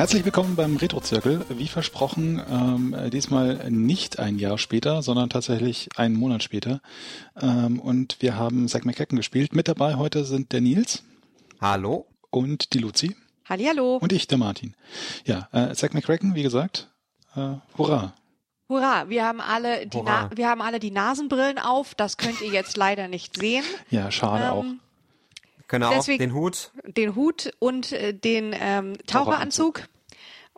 Herzlich willkommen beim Retro-Zirkel. Wie versprochen, ähm, diesmal nicht ein Jahr später, sondern tatsächlich einen Monat später. Ähm, und wir haben Zack McCracken gespielt. Mit dabei heute sind der Nils. Hallo. Und die Luzi. Hallihallo. Und ich, der Martin. Ja, äh, Zack McCracken, wie gesagt, äh, hurra. Hurra, wir haben alle die Hurra. Na wir haben alle die Nasenbrillen auf. Das könnt ihr jetzt leider nicht sehen. Ja, schade Ähm, auch. Auch Deswegen- den Hut. Den Hut und äh, den ähm, Taucheranzug.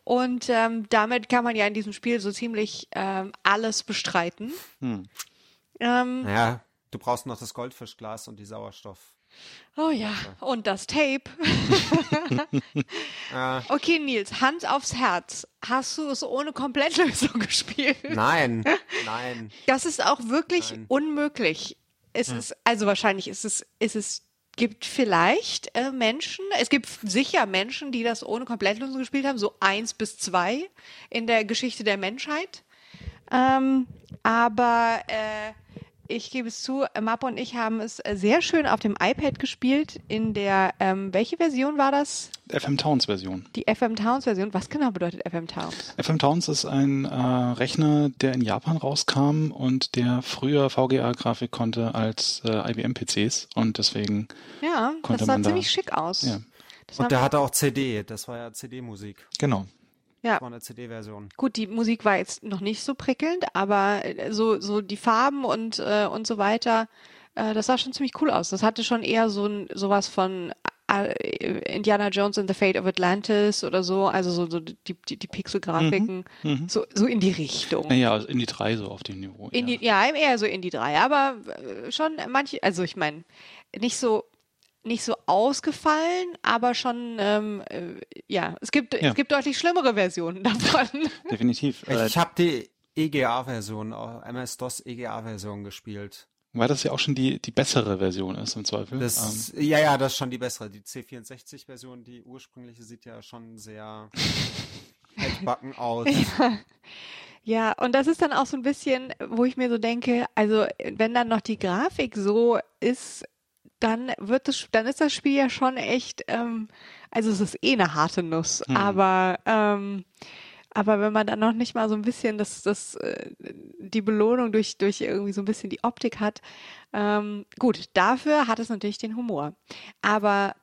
Und ähm, damit kann man ja in diesem Spiel so ziemlich ähm, alles bestreiten. Hm. Ähm, Naja, du brauchst noch das Goldfischglas und die Sauerstoff. oh ja, und das Tape. Äh, Okay, Nils, Hand aufs Herz. Hast du es ohne Komplettlösung gespielt? nein, nein. Das ist auch wirklich Nein. unmöglich. Es ist, also wahrscheinlich ist es, ist es, gibt vielleicht äh, Menschen, es gibt sicher Menschen, die das ohne Komplettlösung gespielt haben, so eins bis zwei in der Geschichte der Menschheit. Ähm, aber äh, ich gebe es zu, Mappe und ich haben es äh, sehr schön auf dem iPad gespielt. In der, ähm, welche Version war das? FM Towns Version. Die FM Towns Version. Was genau bedeutet FM Towns? FM Towns ist ein äh, Rechner, der in Japan rauskam und der früher VGA-Grafik konnte als äh, IBM-PCs und deswegen, Ja, Konnte das sah man da- ziemlich schick aus. ja, Und der hatte auch CD. Das war ja CD-Musik. genau. Ja. War eine CD-Version. Gut, die Musik war jetzt noch nicht so prickelnd, aber äh, so, so die Farben und, äh, und so weiter, äh, das sah schon ziemlich cool aus. Das hatte schon eher so ein, sowas von äh, Indiana Jones and the Fate of Atlantis oder so, also so, so die, die, die Pixelgrafiken, Mhm. so, so in die Richtung. Naja, also in die drei so auf dem Niveau. In ja. die, ja, eher so in die drei, aber äh, schon manche, also ich meine, nicht so nicht so ausgefallen, aber schon ähm, äh, ja, es gibt Ja. es gibt deutlich schlimmere Versionen davon. Definitiv. Ich habe die EGA-Version, auch MS-DOS EGA-Version gespielt. weil das ja auch schon die, die bessere Version ist im Zweifel. Das, ähm, ja, ja, das ist schon die bessere. Die C64-Version, die ursprüngliche, sieht ja schon sehr altbacken aus. Ja, und das ist dann auch so ein bisschen, wo ich mir so denke, also wenn dann noch die Grafik so ist, dann wird das, dann ist das Spiel ja schon echt, ähm, also es ist eh eine harte Nuss, Hm. aber ähm, aber wenn man dann noch nicht mal so ein bisschen das, das, äh, die Belohnung durch, durch irgendwie so ein bisschen die Optik hat, ähm, gut, dafür hat es natürlich den Humor. Aber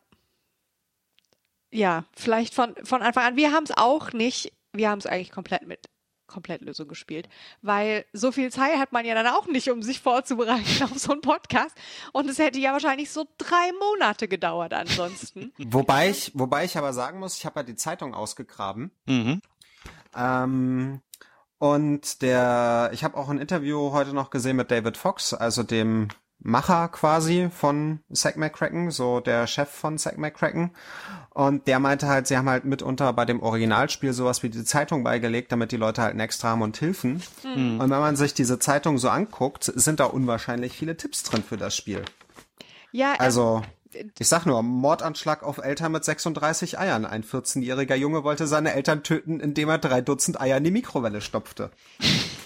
ja, vielleicht von, von Anfang an. Wir haben es auch nicht, wir haben es eigentlich komplett mit Komplettlösung gespielt, weil so viel Zeit hat man ja dann auch nicht, um sich vorzubereiten auf so einen Podcast. Und es hätte ja wahrscheinlich so drei Monate gedauert ansonsten. Wobei ich, wobei ich aber sagen muss, ich habe ja die Zeitung ausgegraben. mhm. Ähm, und der, ich habe auch ein Interview heute noch gesehen mit David Fox, also dem Macher quasi von Zack McCracken, so der Chef von Zack McCracken. Und der meinte halt, sie haben halt mitunter bei dem Originalspiel sowas wie die Zeitung beigelegt, damit die Leute halt einen extra haben und Hilfen. Und wenn man sich diese Zeitung so anguckt, sind da unwahrscheinlich viele Tipps drin für das Spiel. Ja, ähm, Also, ich sag nur, Mordanschlag auf Eltern mit 36 Eiern. Ein 14-jähriger Junge wollte seine Eltern töten, indem er drei Dutzend Eier in die Mikrowelle stopfte.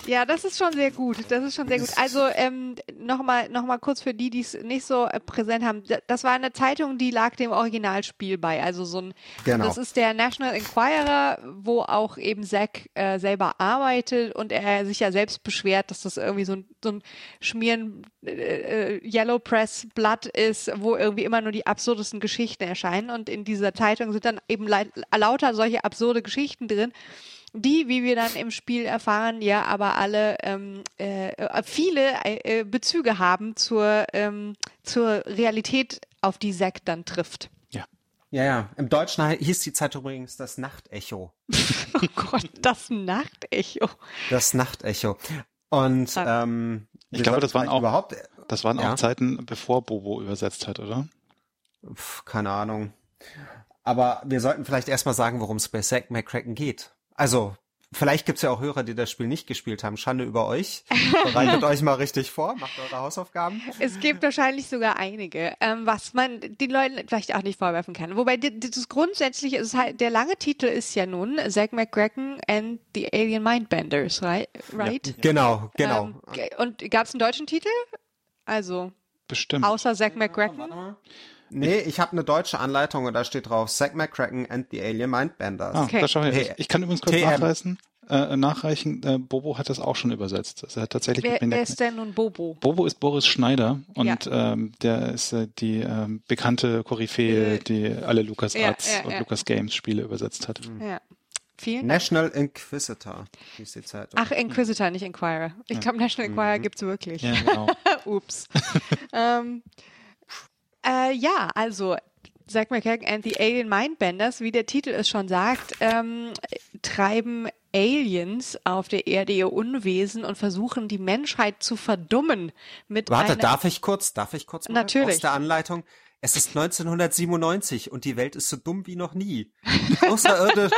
Ja, das ist schon sehr gut. Das ist schon sehr gut. Also ähm, nochmal noch mal kurz für die, die es nicht so äh, präsent haben. Das war eine Zeitung, die lag dem Originalspiel bei. Also so ein, Genau. das ist der National Enquirer, wo auch eben Zack äh, selber arbeitet und er sich ja selbst beschwert, dass das irgendwie so ein, so ein Schmieren äh, äh, Yellow Press Blatt ist, wo irgendwie immer nur die absurdesten Geschichten erscheinen. Und in dieser Zeitung sind dann eben lauter solche absurde Geschichten drin die, wie wir dann im Spiel erfahren, ja aber alle ähm, äh, viele äh, Bezüge haben zur, ähm, zur Realität, auf die Zack dann trifft. Ja. Ja, ja. Im Deutschen he- hieß die Zeitung übrigens das Nachtecho. Oh Gott, das Nachtecho. Das Nachtecho. Und ähm, Ich glaube, das waren auch- überhaupt, Das waren Ja. auch Zeiten, bevor Bobo übersetzt hat, oder? Pf, keine Ahnung. Aber wir sollten vielleicht erstmal sagen, worum es bei Zack McCracken geht. Also, vielleicht gibt's ja auch Hörer, die das Spiel nicht gespielt haben. Schande über euch. Bereitet euch mal richtig vor, macht eure Hausaufgaben. Es gibt wahrscheinlich sogar einige, ähm, was man den Leuten vielleicht auch nicht vorwerfen kann. Wobei das Grundsätzliche ist halt, der lange Titel ist ja nun Zack McCracken and the Alien Mindbenders, right? right? Genau, genau. Ähm, und gab es einen deutschen Titel? Also, Bestimmt. außer Zack McCracken? Nee, ich habe eine deutsche Anleitung und da steht drauf Zack McCracken and the Alien Mindbenders. Ah, Okay. da schau ich. Hey, ich kann übrigens kurz TM. nachreichen, äh, nachreichen. Äh, Bobo hat das auch schon übersetzt. Also er hat tatsächlich Wer, wer ist denn nun Bobo? Bobo ist Boris Schneider und ähm, der ist äh, die ähm, bekannte Koryphäe, Äh, die alle Lucas ja, Arts ja, und ja. Lucas Games Spiele übersetzt hat. Ja. Vielen Dank. National Inquisitor, hieß die Zeitung. Ach, Inquisitor, nicht Inquirer. Ich glaube, National Inquirer gibt's wirklich. Ja, genau. Ups. ähm, äh, ja, also Zack McCracken and the Alien Mindbenders, wie der Titel es schon sagt, ähm, treiben Aliens auf der Erde ihr Unwesen und versuchen die Menschheit zu verdummen mit Warte, darf ich kurz, darf ich kurz mal Natürlich. aus der Anleitung? Es ist 1997 und die Welt ist so dumm wie noch nie. Außerirdisch,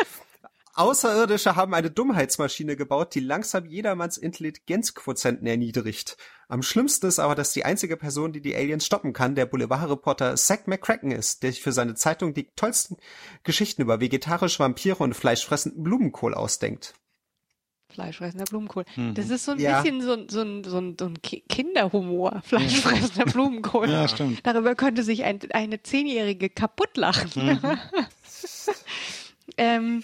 Außerirdische haben eine Dummheitsmaschine gebaut, die langsam jedermanns Intelligenzquotienten erniedrigt. Am schlimmsten ist aber, dass die einzige Person, die die Aliens stoppen kann, der Boulevardreporter Zack McCracken ist, der sich für seine Zeitung die tollsten Geschichten über vegetarische Vampire und fleischfressenden Blumenkohl ausdenkt. Fleischfressender Blumenkohl. Mhm. Das ist so ein Ja. bisschen so, ein- so, ein, so, ein, so ein Ki- Kinderhumor, fleischfressender Blumenkohl. Ja, stimmt. Darüber könnte sich ein, eine Zehnjährige kaputt lachen. Mhm. ähm,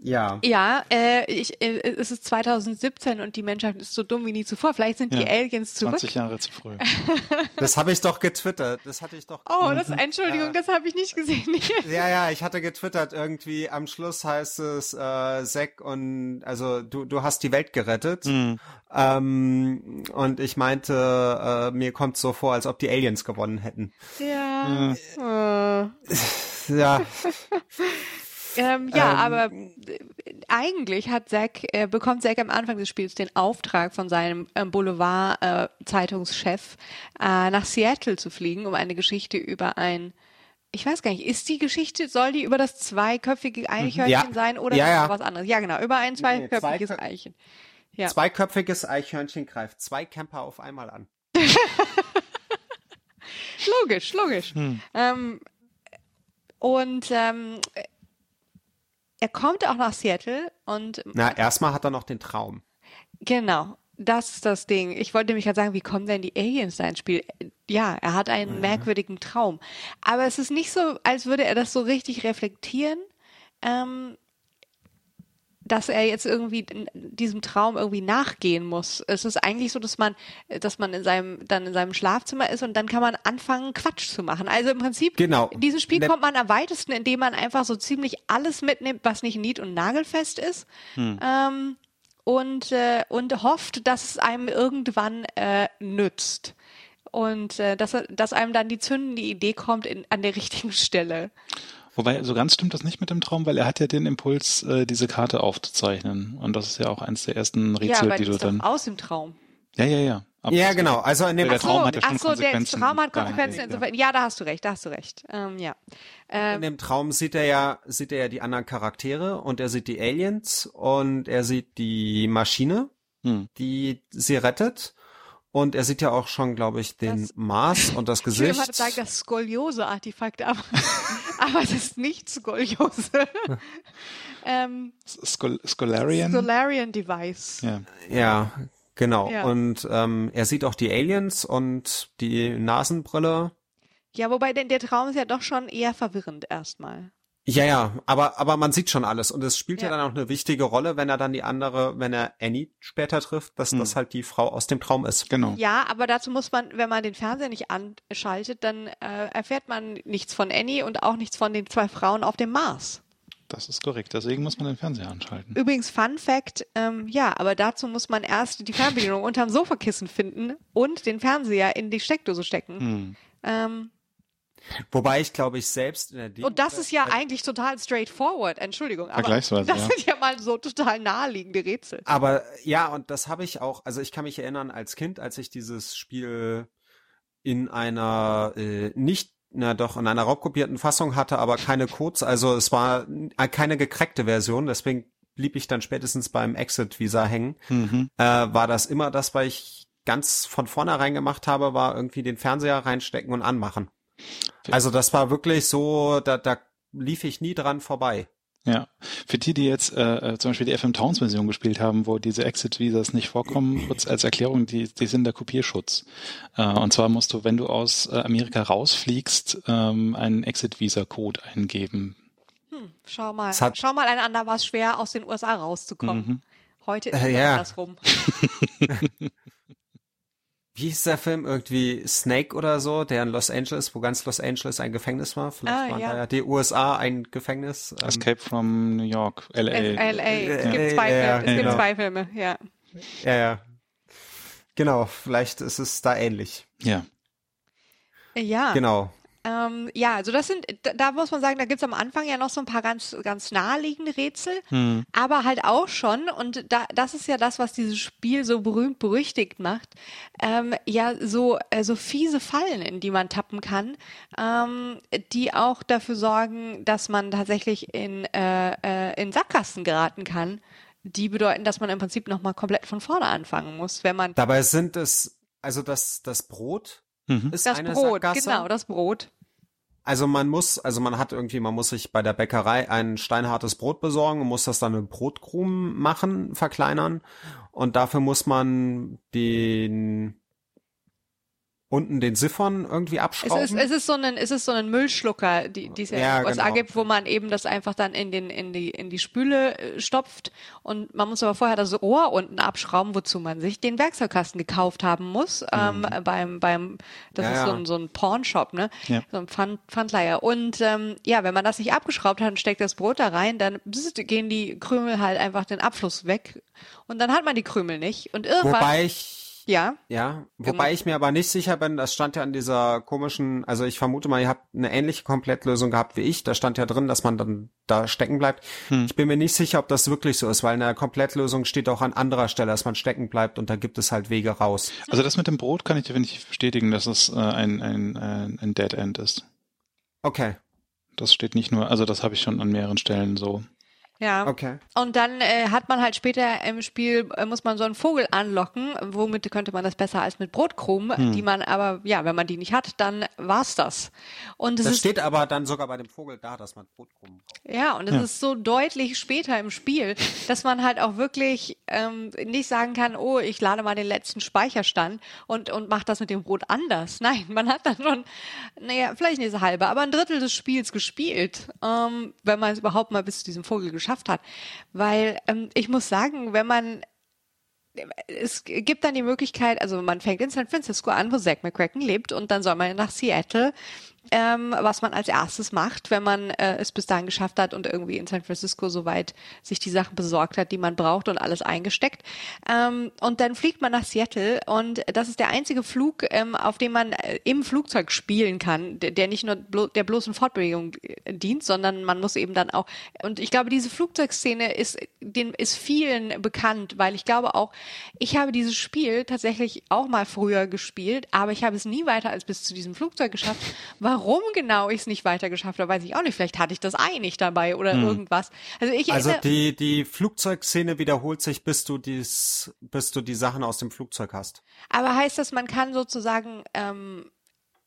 Ja. ja, äh, ich, äh, es ist 2017 und die Menschheit ist so dumm wie nie zuvor. Vielleicht sind die Ja. Aliens zurück. 20 Jahre zu früh. Das habe ich doch getwittert. Das hatte ich doch. Oh, das Entschuldigung, das habe ich nicht gesehen. Ja, ja, ich hatte getwittert irgendwie, am Schluss heißt es, äh, Zack und, also du, du hast die Welt gerettet. Mhm. Ähm, und ich meinte, äh, mir kommt so vor, als ob die Aliens gewonnen hätten. ja. Äh. Ja, Ähm, ja, Ähm, aber äh, eigentlich hat Zack, äh, bekommt Zack am Anfang des Spiels den Auftrag von seinem ähm, Boulevard-Zeitungschef äh, nach Seattle zu fliegen, um eine Geschichte über ein ich weiß gar nicht, ist die Geschichte, soll die über das zweiköpfige Eichhörnchen Ja. sein oder Ja, ist ja. was anderes? Ja, genau, über ein zweiköpfiges zweikö- Eichhörnchen. Ja. zweiköpfiges Eichhörnchen greift zwei Camper auf einmal an. Logisch, logisch. Ähm, und ähm, er kommt auch nach Seattle und Na, erstmal hat er noch den Traum. Genau, das ist das Ding. Ich wollte nämlich gerade sagen, wie kommen denn die Aliens da ins Spiel? Ja, er hat einen merkwürdigen Traum. Aber es ist nicht so, als würde er das so richtig reflektieren, ähm, dass er jetzt irgendwie in diesem Traum irgendwie nachgehen muss. Es ist eigentlich so, dass man, dass man in seinem, dann in seinem Schlafzimmer ist und dann kann man anfangen, Quatsch zu machen. Also im Prinzip, Genau. in diesem Spiel Ne- kommt man am weitesten, indem man einfach so ziemlich alles mitnimmt, was nicht nied- und nagelfest ist. Ähm, und, äh, und hofft, dass es einem irgendwann äh, nützt. Und äh, dass, dass einem dann die zündende Idee kommt in, an der richtigen Stelle. Wobei, so ganz stimmt das nicht mit dem Traum, weil er hat ja den Impuls, äh, diese Karte aufzuzeichnen. Und das ist ja auch eins der ersten ja, Rätsel, aber die du dann. aus dem Traum. Ja, ja, ja. Aber Ja, genau. Also in dem Der Ach so, Traum hat ja schon ach so, der Konsequenzen Traum hat Konsequenzen insofern. Ja, da hast du recht, da hast du recht. Ähm, ja. Ähm, In dem Traum sieht er ja, sieht er ja die anderen Charaktere und er sieht die Aliens und er sieht die Maschine, Hm. die sie rettet. Und er sieht ja auch schon, glaube ich, den Das- Mars und das ich würde Gesicht. sagen, das Skoliose-Artefakt, aber, aber es ist nicht Skoliose. ähm, Skol Scolarian. Solarian Device. ja. Ja, genau. Ja. Und ähm, er sieht auch die Aliens und die Nasenbrille. Ja, wobei denn der Traum ist ja doch schon eher verwirrend erstmal. Ja, ja, aber, aber man sieht schon alles. Und es spielt ja. Ja. dann auch eine wichtige Rolle, wenn er dann die andere, wenn er Annie später trifft, dass Hm. das halt die Frau aus dem Traum ist. Genau. Ja, aber dazu muss man, wenn man den Fernseher nicht anschaltet, dann äh, erfährt man nichts von Annie und auch nichts von den zwei Frauen auf dem Mars. Das ist korrekt. Deswegen muss man den Fernseher anschalten. Übrigens, Fun Fact, ähm, ja, aber dazu muss man erst die Fernbedienung unterm Sofakissen finden und den Fernseher in die Steckdose stecken. Hm. Ähm, Wobei ich glaube ich selbst in der Demo und das ist ja eigentlich total straightforward, Entschuldigung. Aber Vergleichsweise, das ja. sind ja mal so total naheliegende Rätsel. Aber ja, und das habe ich auch, also ich kann mich erinnern als Kind, als ich dieses Spiel in einer äh, nicht, na doch, in einer raubkopierten Fassung hatte, aber keine Codes, also es war äh, keine gecrackte Version, deswegen blieb ich dann spätestens beim Exit-Visa hängen, Mhm. äh, war das immer das, was ich ganz von vornherein gemacht habe, war irgendwie den Fernseher reinstecken und anmachen. Also das war wirklich so, da, da lief ich nie dran vorbei. Ja, für die, die jetzt äh, äh zum Beispiel die FM Towns Version gespielt haben, wo diese Exit-Visas nicht vorkommen, kurz als Erklärung, die, die sind der Kopierschutz. Äh, und zwar musst du, wenn du aus äh, Amerika rausfliegst, ähm, einen Exit-Visa-Code eingeben. Hm, schau mal, schau mal, ein anderer war es schwer, aus den USA rauszukommen. Mhm. Heute ist es äh, ja. andersrum. wie hieß der Film? Irgendwie Snake oder so, der in Los Angeles, wo ganz Los Angeles ein Gefängnis war. Vielleicht ah, waren ja. da ja die USA ein Gefängnis. Ähm. Escape from New York, LA. LA. Es gibt zwei, ja, Filme. Es gibt zwei Filme, ja. Ja, ja. Genau, vielleicht ist es da ähnlich. Ja. Ja. Genau. Ähm, ja, also das sind, da, muss man sagen, da gibt's am Anfang ja noch so ein paar ganz, ganz naheliegende Rätsel, hm. aber halt auch schon, und da, das ist ja das, was dieses Spiel so berühmt berüchtigt macht, ähm, ja, so, äh, so fiese Fallen, in die man tappen kann, ähm, die auch dafür sorgen, dass man tatsächlich in, äh, äh, in Sackgassen geraten kann. Die bedeuten, dass man im Prinzip nochmal komplett von vorne anfangen muss, wenn man. Dabei sind es, also das, das Brot mhm. ist das eine Brot, Sackgasse. Genau, das Brot. Also man muss, also man hat irgendwie, man muss sich bei der Bäckerei ein steinhartes Brot besorgen und muss das dann mit Brotkrumen machen, verkleinern. Und dafür muss man den unten den Siphon irgendwie abschrauben. Es ist, es ist so ein, es ist so ein Müllschlucker, die, die es ja, ja in den USA genau. gibt, wo man eben das einfach dann in den, in die, in die Spüle äh, stopft. Und man muss aber vorher das Rohr unten abschrauben, wozu man sich den Werkzeugkasten gekauft haben muss, ähm, mhm. ähm, beim, beim, das ja, ist so ein, so ein Pawnshop, ne? Ja. So ein Pfand, Pfandleiher. Und, ähm, ja, wenn man das nicht abgeschraubt hat und steckt das Brot da rein, dann gehen die Krümel halt einfach den Abfluss weg. Und dann hat man die Krümel nicht. Und irgendwann. Wobei ich ja. Ja, wobei genau. ich mir aber nicht sicher bin, das stand ja in dieser komischen, also ich vermute mal, ihr habt eine ähnliche Komplettlösung gehabt wie ich. Da stand ja drin, dass man dann da stecken bleibt. Hm. Ich bin mir nicht sicher, ob das wirklich so ist, weil in der Komplettlösung steht auch an anderer Stelle, dass man stecken bleibt und da gibt es halt Wege raus. Also das mit dem Brot kann ich definitiv bestätigen, dass es äh, ein, ein, ein, ein Dead End ist. Okay. Das steht nicht nur, also das habe ich schon an mehreren Stellen so ja. Okay. Und dann äh, hat man halt später im Spiel, äh, muss man so einen Vogel anlocken. Womit könnte man das besser als mit Brotkrumen, hm. die man aber, ja, wenn man die nicht hat, dann war's das. Und es das ist, steht aber dann sogar bei dem Vogel da, dass man Brotkrumen braucht. Ja, und es ja. ist so deutlich später im Spiel, dass man halt auch wirklich ähm, nicht sagen kann, oh, ich lade mal den letzten Speicherstand und, und mach das mit dem Brot anders. Nein, man hat dann schon, naja, vielleicht nicht so halbe, aber ein Drittel des Spiels gespielt, ähm, wenn man es überhaupt mal bis zu diesem Vogel geschafft geschafft hat. Weil ähm, ich muss sagen, wenn man es gibt dann die Möglichkeit, also man fängt in San Francisco an, wo Zack McCracken lebt, und dann soll man nach Seattle ähm, was man als erstes macht, wenn man äh, es bis dahin geschafft hat und irgendwie in San Francisco soweit sich die Sachen besorgt hat, die man braucht und alles eingesteckt. Ähm, und dann fliegt man nach Seattle und das ist der einzige Flug, ähm, auf dem man äh, im Flugzeug spielen kann, der, der nicht nur blo der bloßen Fortbewegung äh, dient, sondern man muss eben dann auch, und ich glaube, diese Flugzeugszene ist, den, ist vielen bekannt, weil ich glaube auch, ich habe dieses Spiel tatsächlich auch mal früher gespielt, aber ich habe es nie weiter als bis zu diesem Flugzeug geschafft. Warum? Warum genau ich es nicht weiter geschafft habe, weiß ich auch nicht. Vielleicht hatte ich das Ei nicht dabei oder hm. irgendwas. Also ich Also die die Flugzeugszene wiederholt sich, bis du dies, bis du die Sachen aus dem Flugzeug hast. Aber heißt das, man kann sozusagen ähm,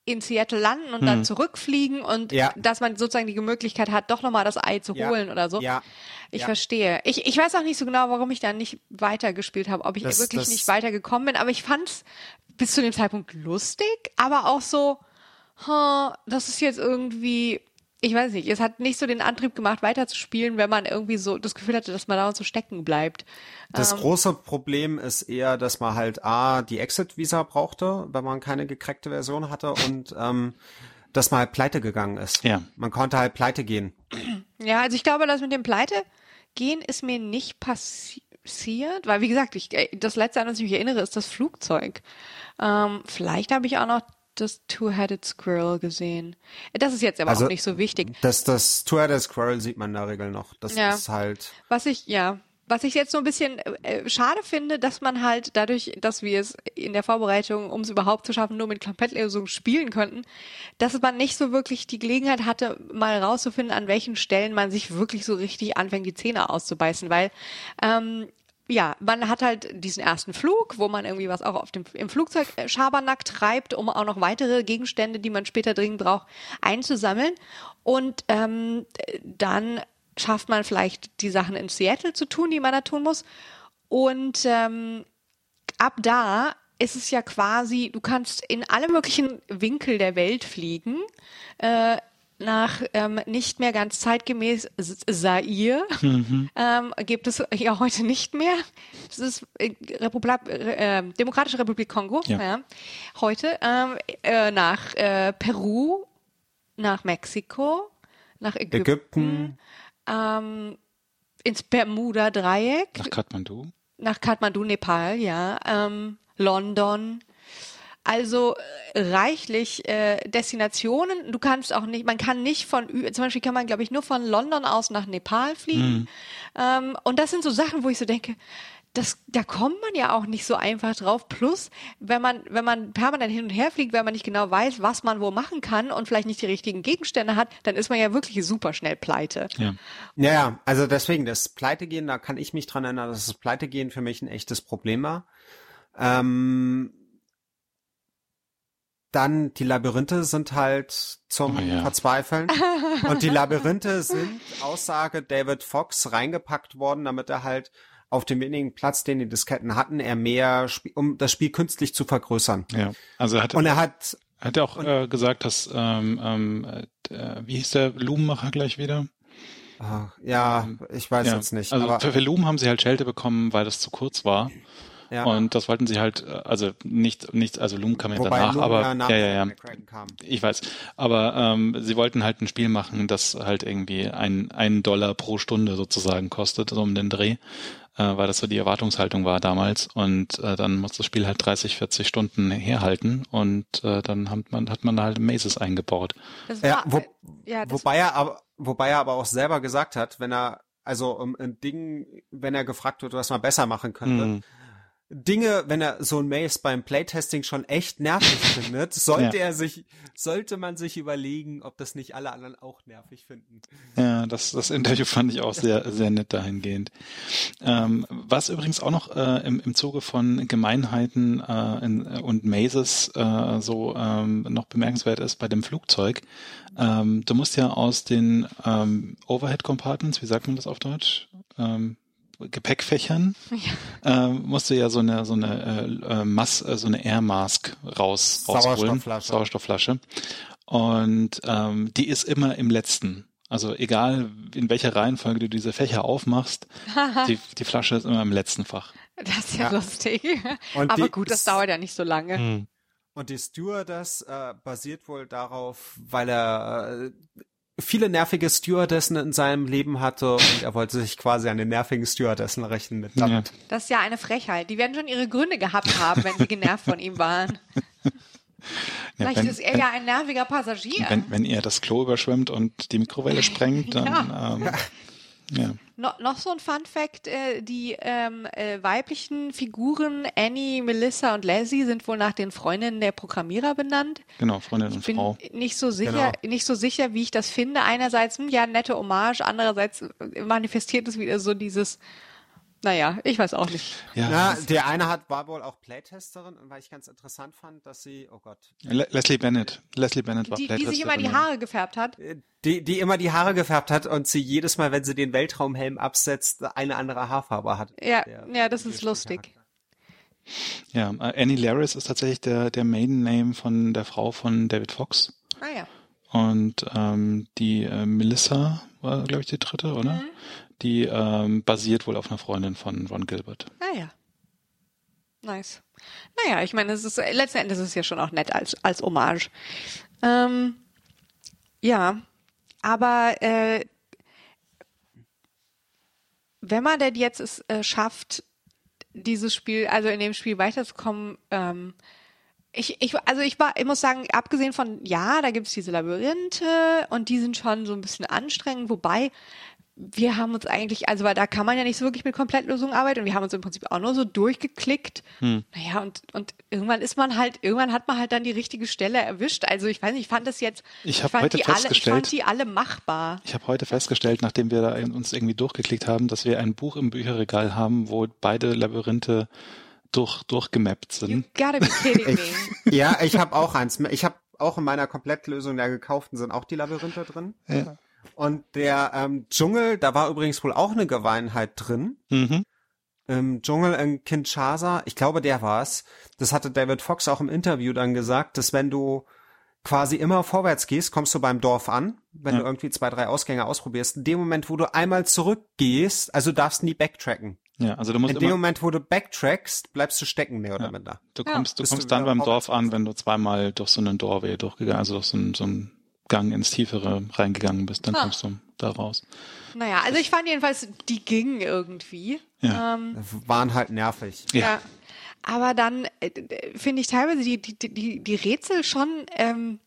in Seattle landen und hm. dann zurückfliegen und ja. dass man sozusagen die Möglichkeit hat, doch nochmal das Ei zu holen ja. oder so. Ja. Ich ja. verstehe. Ich, ich weiß auch nicht so genau, warum ich da nicht weitergespielt habe, ob ich das, wirklich das nicht weitergekommen bin, aber ich fand es bis zu dem Zeitpunkt lustig, aber auch so, ha, das ist jetzt irgendwie, ich weiß nicht, es hat nicht so den Antrieb gemacht, weiterzuspielen, wenn man irgendwie so das Gefühl hatte, dass man da so stecken bleibt. Das ähm, große Problem ist eher, dass man halt A, die Exit-Visa brauchte, wenn man keine gecrackte Version hatte und ähm, dass man halt pleite gegangen ist. Ja. Man konnte halt pleite gehen. Ja, also ich glaube, das mit dem Pleite gehen ist mir nicht passiert, weil wie gesagt, ich, äh, das letzte, an das ich mich erinnere, ist das Flugzeug. Ähm, vielleicht habe ich auch noch das Two-Headed Squirrel gesehen. Das ist jetzt aber also, auch nicht so wichtig. Das, das Two-Headed Squirrel sieht man in der Regel noch. Das ja. ist halt. Was ich, ja, was ich jetzt so ein bisschen äh, schade finde, dass man halt dadurch, dass wir es in der Vorbereitung, um es überhaupt zu schaffen, nur mit Komplettlösungen spielen könnten, dass man nicht so wirklich die Gelegenheit hatte, mal rauszufinden, an welchen Stellen man sich wirklich so richtig anfängt, die Zähne auszubeißen, weil ähm, ja, man hat halt diesen ersten Flug, wo man irgendwie was auch auf dem, im Flugzeug äh, Schabernack treibt, um auch noch weitere Gegenstände, die man später dringend braucht, einzusammeln. Und ähm, dann schafft man vielleicht die Sachen in Seattle zu tun, die man da tun muss. Und ähm, ab da ist es ja quasi, du kannst in alle möglichen Winkel der Welt fliegen. Äh, nach ähm, nicht mehr ganz zeitgemäß Zaire mhm. ähm, gibt es ja heute nicht mehr. Das ist äh, Republik, äh, Demokratische Republik Kongo. Ja. ja. Heute ähm, äh, nach äh, Peru, nach Mexiko, nach Ägypten, Ägypten. Ähm, ins Bermuda-Dreieck. Nach Kathmandu. Nach Kathmandu, Nepal, ja. Ähm, London. Also äh, reichlich äh, Destinationen. Du kannst auch nicht, man kann nicht von, zum Beispiel kann man, glaube ich, nur von London aus nach Nepal fliegen. Mhm. Ähm, und das sind so Sachen, wo ich so denke, das, da kommt man ja auch nicht so einfach drauf. Plus, wenn man, wenn man permanent hin und her fliegt, wenn man nicht genau weiß, was man wo machen kann und vielleicht nicht die richtigen Gegenstände hat, dann ist man ja wirklich super schnell pleite. Ja, ja, ja also deswegen, das Pleitegehen, da kann ich mich dran erinnern, dass das Pleitegehen für mich ein echtes Problem war. Ähm, dann die Labyrinthe sind halt zum oh ja. Verzweifeln. Und die Labyrinthe sind, Aussage David Fox, reingepackt worden, damit er halt auf dem wenigen Platz, den die Disketten hatten, er mehr, um das Spiel künstlich zu vergrößern. Ja, also er hat, und er hat, hat er auch äh, gesagt, dass, ähm, ähm, äh, wie hieß der Lumenmacher gleich wieder? Ach, ja, ähm, ich weiß ja, jetzt nicht. Also aber, für, für Lumen haben sie halt Schelte bekommen, weil das zu kurz war. Ja. Und das wollten sie halt, äh, also nicht, nicht, also Loom kam ja Wobei danach, Loom aber ja, ja, ja. Ich weiß. Aber ähm, sie wollten halt ein Spiel machen, das halt irgendwie ein, ein Dollar pro Stunde sozusagen kostet, so um den Dreh, äh, weil das so die Erwartungshaltung war damals. Und äh, dann muss das Spiel halt 30, 40 Stunden herhalten und äh, dann hat man, hat man halt Mazes eingebaut. War, ja, wo, ja, wobei er aber, wobei er aber auch selber gesagt hat, wenn er also um ein Ding, wenn er gefragt wird, was man besser machen könnte, hm Dinge, wenn er so ein Maze beim Playtesting schon echt nervig findet, sollte ja. er sich, sollte man sich überlegen, ob das nicht alle anderen auch nervig finden. Ja, das, das Interview fand ich auch sehr, sehr nett dahingehend. Ähm, was übrigens auch noch äh, im, im Zuge von Gemeinheiten äh, in, und Mazes äh, so ähm, noch bemerkenswert ist bei dem Flugzeug. Ähm, du musst ja aus den ähm, Overhead Compartments, wie sagt man das auf Deutsch? Ähm, Gepäckfächern ja. äh, musste ja so eine so eine äh, Mass, äh, so eine Air Mask raus rausholen, Sauerstoffflasche. Sauerstoffflasche. Und ähm, die ist immer im letzten. Also egal in welcher Reihenfolge du diese Fächer aufmachst, die, die Flasche ist immer im letzten Fach. Das ist ja, ja. lustig. Und Aber gut, das dauert ja nicht so lange. Hm. Und die Stewardess äh, basiert wohl darauf, weil er äh, viele nervige Stewardessen in seinem Leben hatte und er wollte sich quasi an den nervigen Stewardessen rechnen mit Ja. Das ist ja eine Frechheit. Die werden schon ihre Gründe gehabt haben, wenn sie genervt von ihm waren. Vielleicht ja, wenn, ist er wenn, ja ein nerviger Passagier. Wenn, wenn er das Klo überschwemmt und die Mikrowelle sprengt, dann ja. Ähm, ja. No, noch so ein Fun Fact, äh, die ähm, äh, weiblichen Figuren Annie, Melissa und Leslie sind wohl nach den Freundinnen der Programmierer benannt. Genau, Freundin und Frau. Nicht so sicher, genau. nicht so sicher, wie ich das finde. Einerseits, hm, ja, nette Hommage, andererseits äh, manifestiert es wieder so dieses naja, ich weiß auch nicht. Ja, ja der eine hat, war wohl auch Playtesterin, weil ich ganz interessant fand, dass sie, oh Gott. Le Leslie Bennett. Leslie Bennett war die, Playtesterin. Die sich immer die Haare gefärbt hat. Äh, die, die immer die Haare gefärbt hat und sie jedes Mal, wenn sie den Weltraumhelm absetzt, eine andere Haarfarbe hat. Ja, der, ja, das ist lustig. Ja, äh, Annie Laris ist tatsächlich der, der Maiden Name von der Frau von David Fox. Ah ja. Und ähm, die äh, Melissa war, glaube ich, die dritte, oder? Mhm. Die ähm, basiert wohl auf einer Freundin von Ron Gilbert. Ah ja. Nice. Naja, ich meine, es ist letzten Endes ist es ja schon auch nett als, als Hommage. Ähm, ja, aber äh, wenn man denn jetzt es äh, schafft, dieses Spiel, also in dem Spiel weiterzukommen, ähm, ich, ich, also ich war, ich muss sagen, abgesehen von, ja, da gibt es diese Labyrinthe und die sind schon so ein bisschen anstrengend, wobei wir haben uns eigentlich, also weil da kann man ja nicht so wirklich mit Komplettlösungen arbeiten und wir haben uns im Prinzip auch nur so durchgeklickt. Hm. Naja, und, und irgendwann ist man halt, irgendwann hat man halt dann die richtige Stelle erwischt. Also ich weiß nicht, ich fand das jetzt, ich, ich heute festgestellt, alle, ich fand die alle machbar. Ich habe heute festgestellt, nachdem wir da uns irgendwie durchgeklickt haben, dass wir ein Buch im Bücherregal haben, wo beide Labyrinthe durch, durchgemappt sind. You gotta be kidding me. ja, ich habe auch eins. Ich habe auch in meiner Komplettlösung der gekauften sind auch die Labyrinthe drin. Ja. Und der ähm, Dschungel, da war übrigens wohl auch eine Geweinheit drin. Mhm. Im Dschungel in Kinshasa, ich glaube, der war's. Das hatte David Fox auch im Interview dann gesagt, dass wenn du quasi immer vorwärts gehst, kommst du beim Dorf an, wenn Ja. du irgendwie zwei, drei Ausgänge ausprobierst. In dem Moment, wo du einmal zurückgehst, also du darfst nie backtracken. Ja, also du musst In dem Moment, wo du backtrackst, bleibst du stecken, mehr oder Ja. minder. du Ja. kommst, du Bist du kommst dann beim Dorf an, wenn du zweimal durch so einen Doorway durchgegangen, also durch so einen, so einen Gang ins Tiefere reingegangen bist, dann Ah. kommst du da raus. Naja, also ich fand jedenfalls, die gingen irgendwie. Ja. Ähm, Waren halt nervig. Ja. ja. Aber dann äh, finde ich teilweise die, die, die, die Rätsel schon, ähm,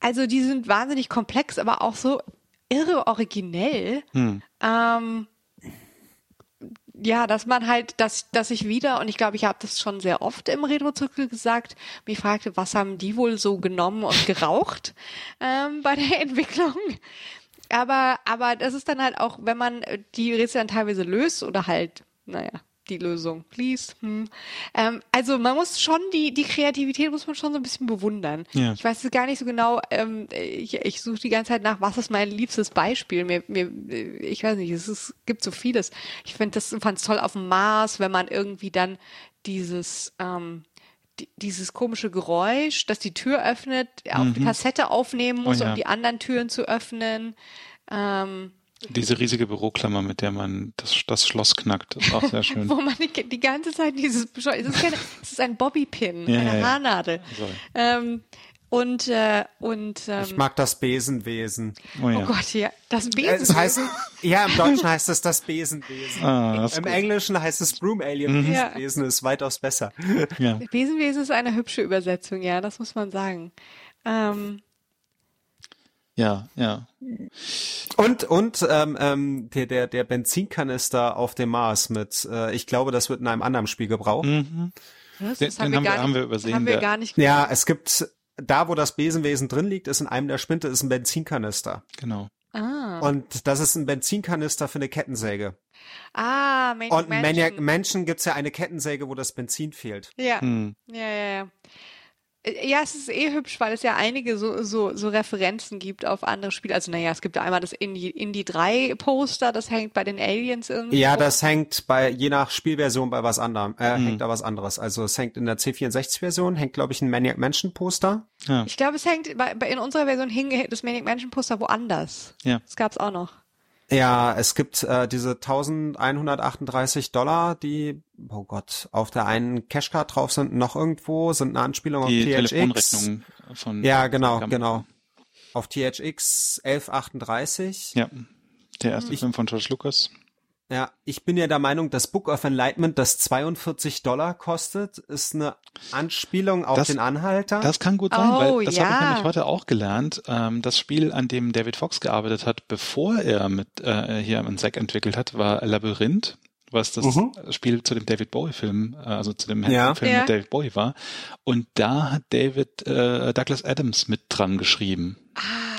also die sind wahnsinnig komplex, aber auch so irre originell. Hm. Ähm, ja, dass man halt, dass, dass ich wieder, und ich glaube, ich habe das schon sehr oft im Retro-Zirkel gesagt, mich fragte, was haben die wohl so genommen und geraucht ähm, bei der Entwicklung. Aber, aber das ist dann halt auch, wenn man äh, die Rätsel dann teilweise löst oder halt, naja, die Lösung liest. Hm. Ähm, also man muss schon die, die Kreativität muss man schon so ein bisschen bewundern. Ja. Ich weiß es gar nicht so genau, ähm, ich, ich suche die ganze Zeit nach, was ist mein liebstes Beispiel. Mir, mir, ich weiß nicht, es ist, gibt so vieles. Ich finde das fand es toll auf dem Mars, wenn man irgendwie dann dieses ähm, die, dieses komische Geräusch, dass die Tür öffnet, auf die Kassette aufnehmen muss, Mhm. Oh ja. um die anderen Türen zu öffnen. Ähm, Diese riesige Büroklammer, mit der man das, das Schloss knackt, ist auch sehr schön. wo man die, die ganze Zeit dieses es ist, keine, es ist ein Bobbypin, Ja, eine ja, ja. Haarnadel. So. Ähm, und äh, und ähm, Ich mag das Besenwesen. Oh ja. oh Gott, ja, das Äh, Besen. Es heißt, ja, im Deutschen heißt es das Besenwesen. Ah, das Im gut. Englischen heißt es Broom Alien. Ja. Besenwesen ist weitaus besser. Ja. Besenwesen ist eine hübsche Übersetzung, ja, das muss man sagen. Ähm, ja, ja. Und und ähm, ähm, der der der Benzinkanister auf dem Mars mit, äh, ich glaube, das wird in einem anderen Spiel gebraucht. Mhm. das Den- den haben wir- haben wir übersehen, Haben wir gar nicht. Ja, es gibt da, wo das Besenwesen drin liegt, ist in einem der Spinte ist ein Benzinkanister. Genau. Ah, Und das ist ein Benzinkanister für eine Kettensäge. ah Maniac Und in Maniac. Mansion gibt's ja eine Kettensäge, wo das Benzin fehlt. Ja. Hm. Ja, ja, ja. Äh, Ja, es ist eh hübsch, weil es ja einige so, so, so Referenzen gibt auf andere Spiele. Also, naja, es gibt einmal das Indie, Indie 3 Poster, das hängt bei den Aliens irgendwie. Ja, das hängt bei, je nach Spielversion bei was anderem, äh, Mhm. hängt da was anderes. Also es hängt in der C64-Version, hängt glaube ich ein Maniac Mansion Poster. Ja. Ich glaube, es hängt, bei, bei, in unserer Version hing das Maniac Mansion Poster woanders. Ja. Das gab's auch noch. Ja, es gibt äh, diese 1138 Dollar, die, oh Gott, auf der einen Cashcard drauf sind, noch irgendwo, sind eine Anspielung Die auf THX. Telefonrechnung von. Ja, genau, von- genau. Auf THX 1138. Ja. Der erste Film von George Lucas. Ja, ich bin ja der Meinung, das Book of Enlightenment, das 42 Dollar kostet, ist eine Anspielung auf Das- den Anhalter. Das kann gut sein, Oh, weil das habe ich ja. nämlich heute auch gelernt. Ähm, das Spiel, an dem David Fox gearbeitet hat, bevor er mit äh, hier einen Zack entwickelt hat, war Labyrinth, was das Mhm. Spiel zu dem David Bowie-Film, äh, also zu dem Ja. Film Ja. mit David Bowie war. Und da hat David äh, Douglas Adams mit dran geschrieben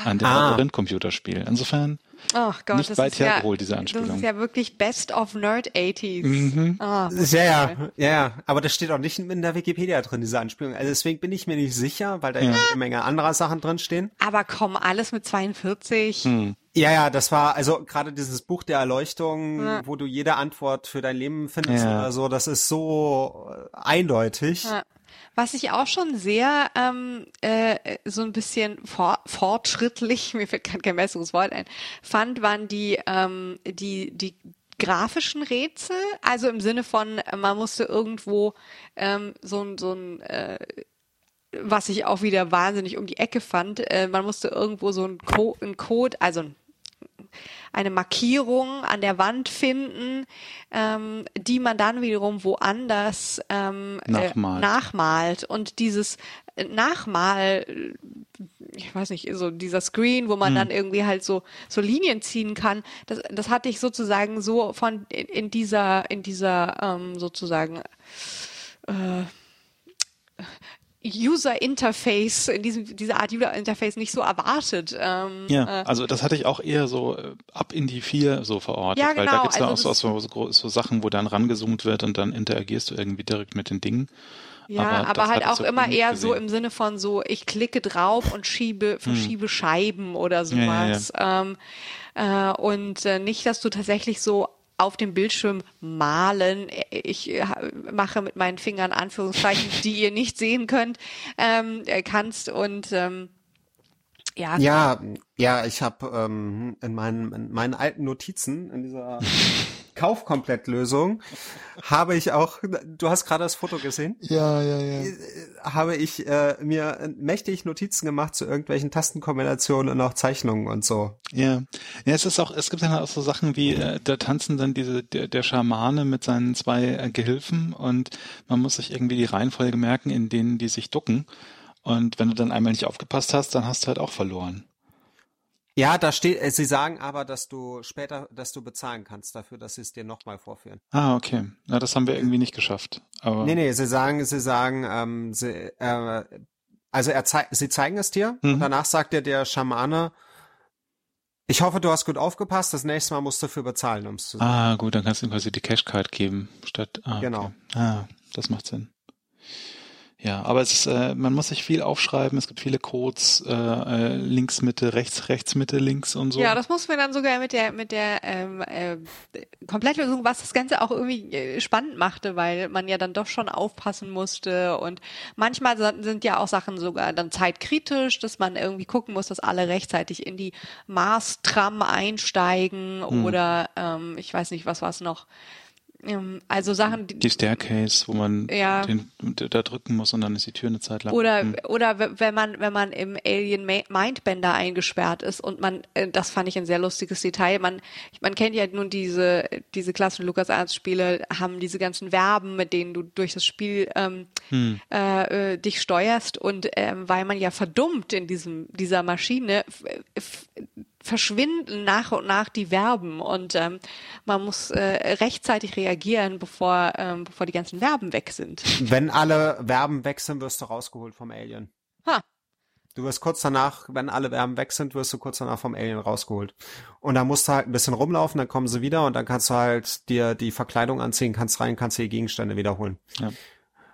an dem Ah. Labyrinth-Computerspiel. Insofern Ach Gott, Nicht das weit ist ja, hergeholt, diese Das Anspielung. ist ja wirklich Best of Nerd 80s. Mhm. Ja, ja, ja, ja, aber das steht auch nicht in der Wikipedia drin, diese Anspielung. Also deswegen bin ich mir nicht sicher, weil da ja. eine Menge anderer Sachen drin stehen. aber komm, alles mit 42. Hm. Ja, ja, das war also gerade dieses Buch der Erleuchtung, Ja. wo du jede Antwort für dein Leben findest Ja. oder so, das ist so äh, eindeutig. Ja. Was ich auch schon sehr ähm, äh, so ein bisschen for fortschrittlich, mir fällt kein, kein besseres Wort ein, fand, waren die ähm, die die grafischen Rätsel, also im Sinne von, äh, man musste irgendwo ähm, so ein so ein äh, was ich auch wieder wahnsinnig um die Ecke fand, äh, man musste irgendwo so ein, Co ein Code, also ein eine Markierung an der Wand finden, ähm, die man dann wiederum woanders ähm, Nachmalt. Äh, nachmalt. Und dieses äh, Nachmal, äh, ich weiß nicht, so dieser Screen, wo man dann irgendwie halt so so Linien ziehen kann, das, das hatte ich sozusagen so von in, in dieser in dieser ähm, sozusagen User Interface, in diesem, dieser Art User Interface nicht so erwartet. Ähm, Ja, äh, also das hatte ich auch eher so äh, ab in die vier so verortet, Ja, weil da genau, gibt's ja also auch so, so, so, Sachen, wo dann rangezoomt wird und dann interagierst du irgendwie direkt mit den Dingen. Ja, aber, aber halt auch so immer eher gesehen. so im Sinne von so, ich klicke drauf und schiebe, verschiebe hm. Scheiben oder sowas. Ja, ja, ja. Ähm, äh, und äh, nicht, dass du tatsächlich so auf dem Bildschirm malen. Ich äh, mache mit meinen Fingern Anführungszeichen, die ihr nicht sehen könnt, ähm, äh, kannst und ähm, ja. Ja, ja, ich habe ähm, in meinen in meinen alten Notizen in dieser Kaufkomplettlösung habe ich auch, du hast gerade das Foto gesehen? Ja, ja, ja. Äh, habe ich äh, mir mächtig Notizen gemacht zu irgendwelchen Tastenkombinationen und auch Zeichnungen und so. Ja. Ja, es ist auch, es gibt dann auch so Sachen wie, äh, da tanzen dann diese, der, der Schamane mit seinen zwei äh, Gehilfen und man muss sich irgendwie die Reihenfolge merken, in denen die sich ducken. Und wenn du dann einmal nicht aufgepasst hast, dann hast du halt auch verloren. Ja, da steht, äh, sie sagen aber, dass du später, dass du bezahlen kannst dafür, dass sie es dir nochmal vorführen. Ah, okay. Na, das haben wir irgendwie nicht geschafft. Aber nee, nee, sie sagen, sie sagen, ähm, sie, äh, also er zei sie zeigen es dir mhm. und danach sagt dir der Schamane, ich hoffe, du hast gut aufgepasst, das nächste Mal musst du dafür bezahlen, um es zu sagen. Ah, gut, dann kannst du ihm quasi die Cashcard geben, statt, ah, Genau. Okay. Ah, das macht Sinn. Ja, aber es ist, äh, man muss sich viel aufschreiben. Es gibt viele Codes, äh, äh, links Mitte, rechts, rechts Mitte, links und so. Ja, das muss man dann sogar mit der mit der ähm, äh, Komplettlösung, was das Ganze auch irgendwie äh, spannend machte, weil man ja dann doch schon aufpassen musste und manchmal sind ja auch Sachen sogar dann zeitkritisch, dass man irgendwie gucken muss, dass alle rechtzeitig in die Mars-Tram einsteigen hm. oder ähm, ich weiß nicht, was war es noch also Sachen, die, die Staircase, wo man ja. den, da drücken muss und dann ist die Tür eine Zeit lang. Oder oder wenn man wenn man im Alien Mindbender eingesperrt ist und man äh, das fand ich ein sehr lustiges Detail. Man man kennt ja nun diese diese klassischen LucasArts Spiele haben diese ganzen Verben, mit denen du durch das Spiel ähm, hm. äh, äh, dich steuerst und ähm, weil man ja verdummt in diesem dieser Maschine verschwinden nach und nach die Verben und ähm, man muss äh, rechtzeitig reagieren, bevor, ähm, bevor die ganzen Verben weg sind. Wenn alle Verben weg sind, wirst du rausgeholt vom Alien. Ha. Du wirst kurz danach, wenn alle Verben weg sind, wirst du kurz danach vom Alien rausgeholt. Und dann musst du halt ein bisschen rumlaufen, dann kommen sie wieder und dann kannst du halt dir die Verkleidung anziehen, kannst rein, kannst die Gegenstände wiederholen. Ja.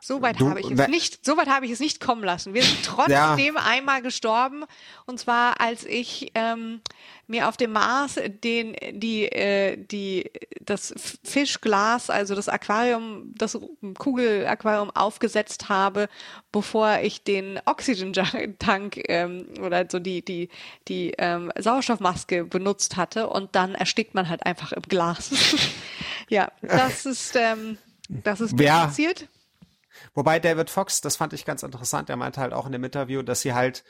So weit habe ich es nicht, so weit habe ich es nicht kommen lassen. Wir sind trotzdem ja. einmal gestorben. Und zwar, als ich ähm, mir auf dem Mars den, die, äh, die, das Fischglas, also das Aquarium, das Kugelaquarium aufgesetzt habe, bevor ich den Oxygen-Tank ähm, oder so die, die, die ähm, Sauerstoffmaske benutzt hatte. Und dann erstickt man halt einfach im Glas. ja, das ist, ähm, das ist passiert. Wobei David Fox, das fand ich ganz interessant, er meinte halt auch in dem Interview, dass sie halt,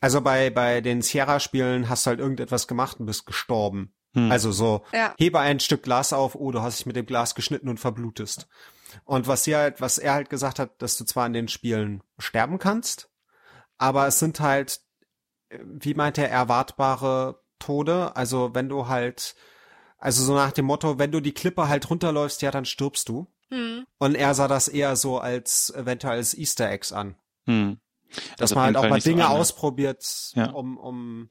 also bei, bei den Sierra-Spielen hast du halt irgendetwas gemacht und bist gestorben. Hm. Also so, ja. hebe ein Stück Glas auf, oh, du hast dich mit dem Glas geschnitten und verblutest. Und was sie halt, was er halt gesagt hat, dass du zwar in den Spielen sterben kannst, aber es sind halt, wie meint er, erwartbare Tode. Also wenn du halt, also so nach dem Motto, wenn du die Klippe halt runterläufst, ja, dann stirbst du. Hm. Und er sah das eher so als eventuell als Easter Eggs an. Hm. Dass also man halt auch mal Dinge so ausprobiert, ja. um, um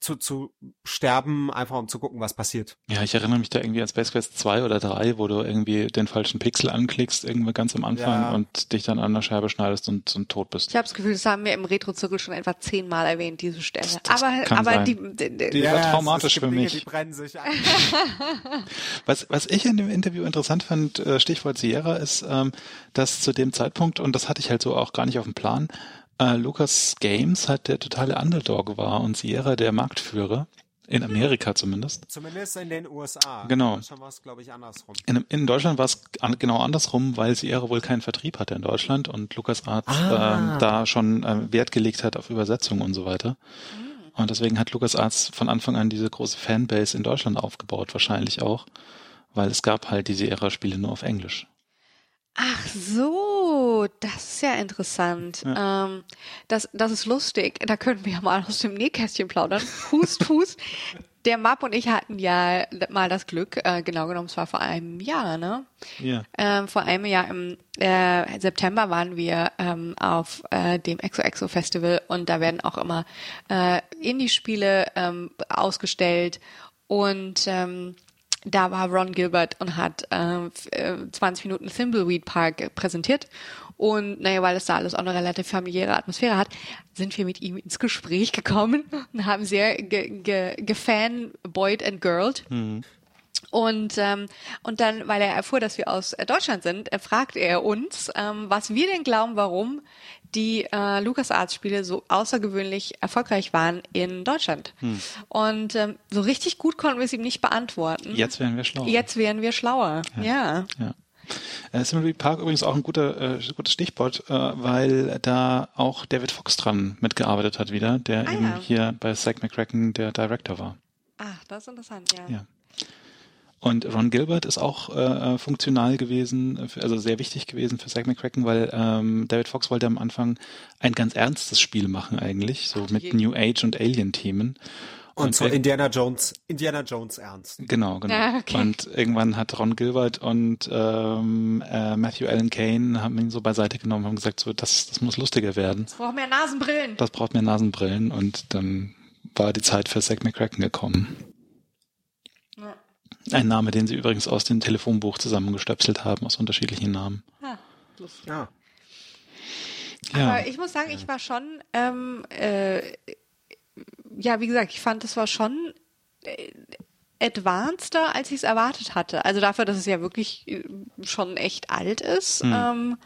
zu, zu sterben, einfach um zu gucken, was passiert. Ja, ich erinnere mich da irgendwie an Space Quest 2 oder 3, wo du irgendwie den falschen Pixel anklickst, irgendwie ganz am Anfang ja. und dich dann an der Scheibe schneidest und, und tot bist. Ich habe das Gefühl, das haben wir im Retro-Zirkel schon etwa zehnmal erwähnt, diese Stelle. Das aber aber sein. die, die, die, die ja, war traumatisch für mich. die brennen sich an. was, was ich in dem Interview interessant fand, äh, Stichwort Sierra, ist, ähm, dass zu dem Zeitpunkt, und das hatte ich halt so auch gar nicht auf dem Plan, äh, Lucas Games halt der totale Underdog war und Sierra der Marktführer. In Amerika zumindest. Zumindest in den USA. Genau. In Deutschland war es, glaube ich, andersrum. In, in Deutschland war es an, genau andersrum, weil Sierra wohl keinen Vertrieb hatte in Deutschland und LucasArts ah. äh, da schon äh, Wert gelegt hat auf Übersetzung und so weiter. Mhm. Und deswegen hat LucasArts von Anfang an diese große Fanbase in Deutschland aufgebaut, wahrscheinlich auch, weil es gab halt diese Sierra-Spiele nur auf Englisch. Ach so, das ist ja interessant. Ja. Ähm, das, das ist lustig. Da können wir ja mal aus dem Nähkästchen plaudern. Hust, Fuß. Der Map und ich hatten ja mal das Glück, äh, genau genommen, es war vor einem Jahr, ne? Ja. Ähm, vor einem Jahr im äh, September waren wir ähm, auf äh, dem Exo Exo Festival und da werden auch immer äh, Indie-Spiele ähm, ausgestellt und ähm, da war Ron Gilbert und hat äh, 20 äh, Minuten Thimbleweed Park präsentiert. Und naja, weil es da alles auch eine relativ familiäre Atmosphäre hat, sind wir mit ihm ins Gespräch gekommen und haben sehr ge, ge, gefanboyed and girled. Mhm. Und, ähm, und dann, weil er erfuhr, dass wir aus Deutschland sind, äh, fragte er uns, ähm, was wir denn glauben, warum die äh, LucasArts-Spiele so außergewöhnlich erfolgreich waren in Deutschland. Hm. Und ähm, so richtig gut konnten wir es ihm nicht beantworten. Jetzt wären wir schlauer. Jetzt wären wir schlauer, ja. ja. ja. Äh, Simmery Park übrigens auch ein guter, äh, gutes Stichwort, äh, weil da auch David Fox dran mitgearbeitet hat wieder, der ah, eben ja. hier bei Zack McCracken der Director war. Ach, das ist interessant, ja. ja. Und Ron Gilbert ist auch äh, funktional gewesen, also sehr wichtig gewesen für Zack McCracken, weil ähm, David Fox wollte am Anfang ein ganz ernstes Spiel machen eigentlich, so mit New Age und Alien-Themen. Und, und so Indiana Jones, Indiana Jones ernst. Genau, genau. Ja, okay. Und irgendwann hat Ron Gilbert und ähm, äh, Matthew Allen Kane haben ihn so beiseite genommen, haben gesagt, so das, das muss lustiger werden. Das braucht mehr Nasenbrillen. Das braucht mehr Nasenbrillen und dann war die Zeit für Zack McCracken gekommen. Ein Name, den sie übrigens aus dem Telefonbuch zusammengestöpselt haben, aus unterschiedlichen Namen. Ah, lustig. Ja. ja. Aber ich muss sagen, ich war schon, ähm, äh, ja, wie gesagt, ich fand, es war schon äh, advanceder, als ich es erwartet hatte. Also dafür, dass es ja wirklich äh, schon echt alt ist. Hm. Ähm,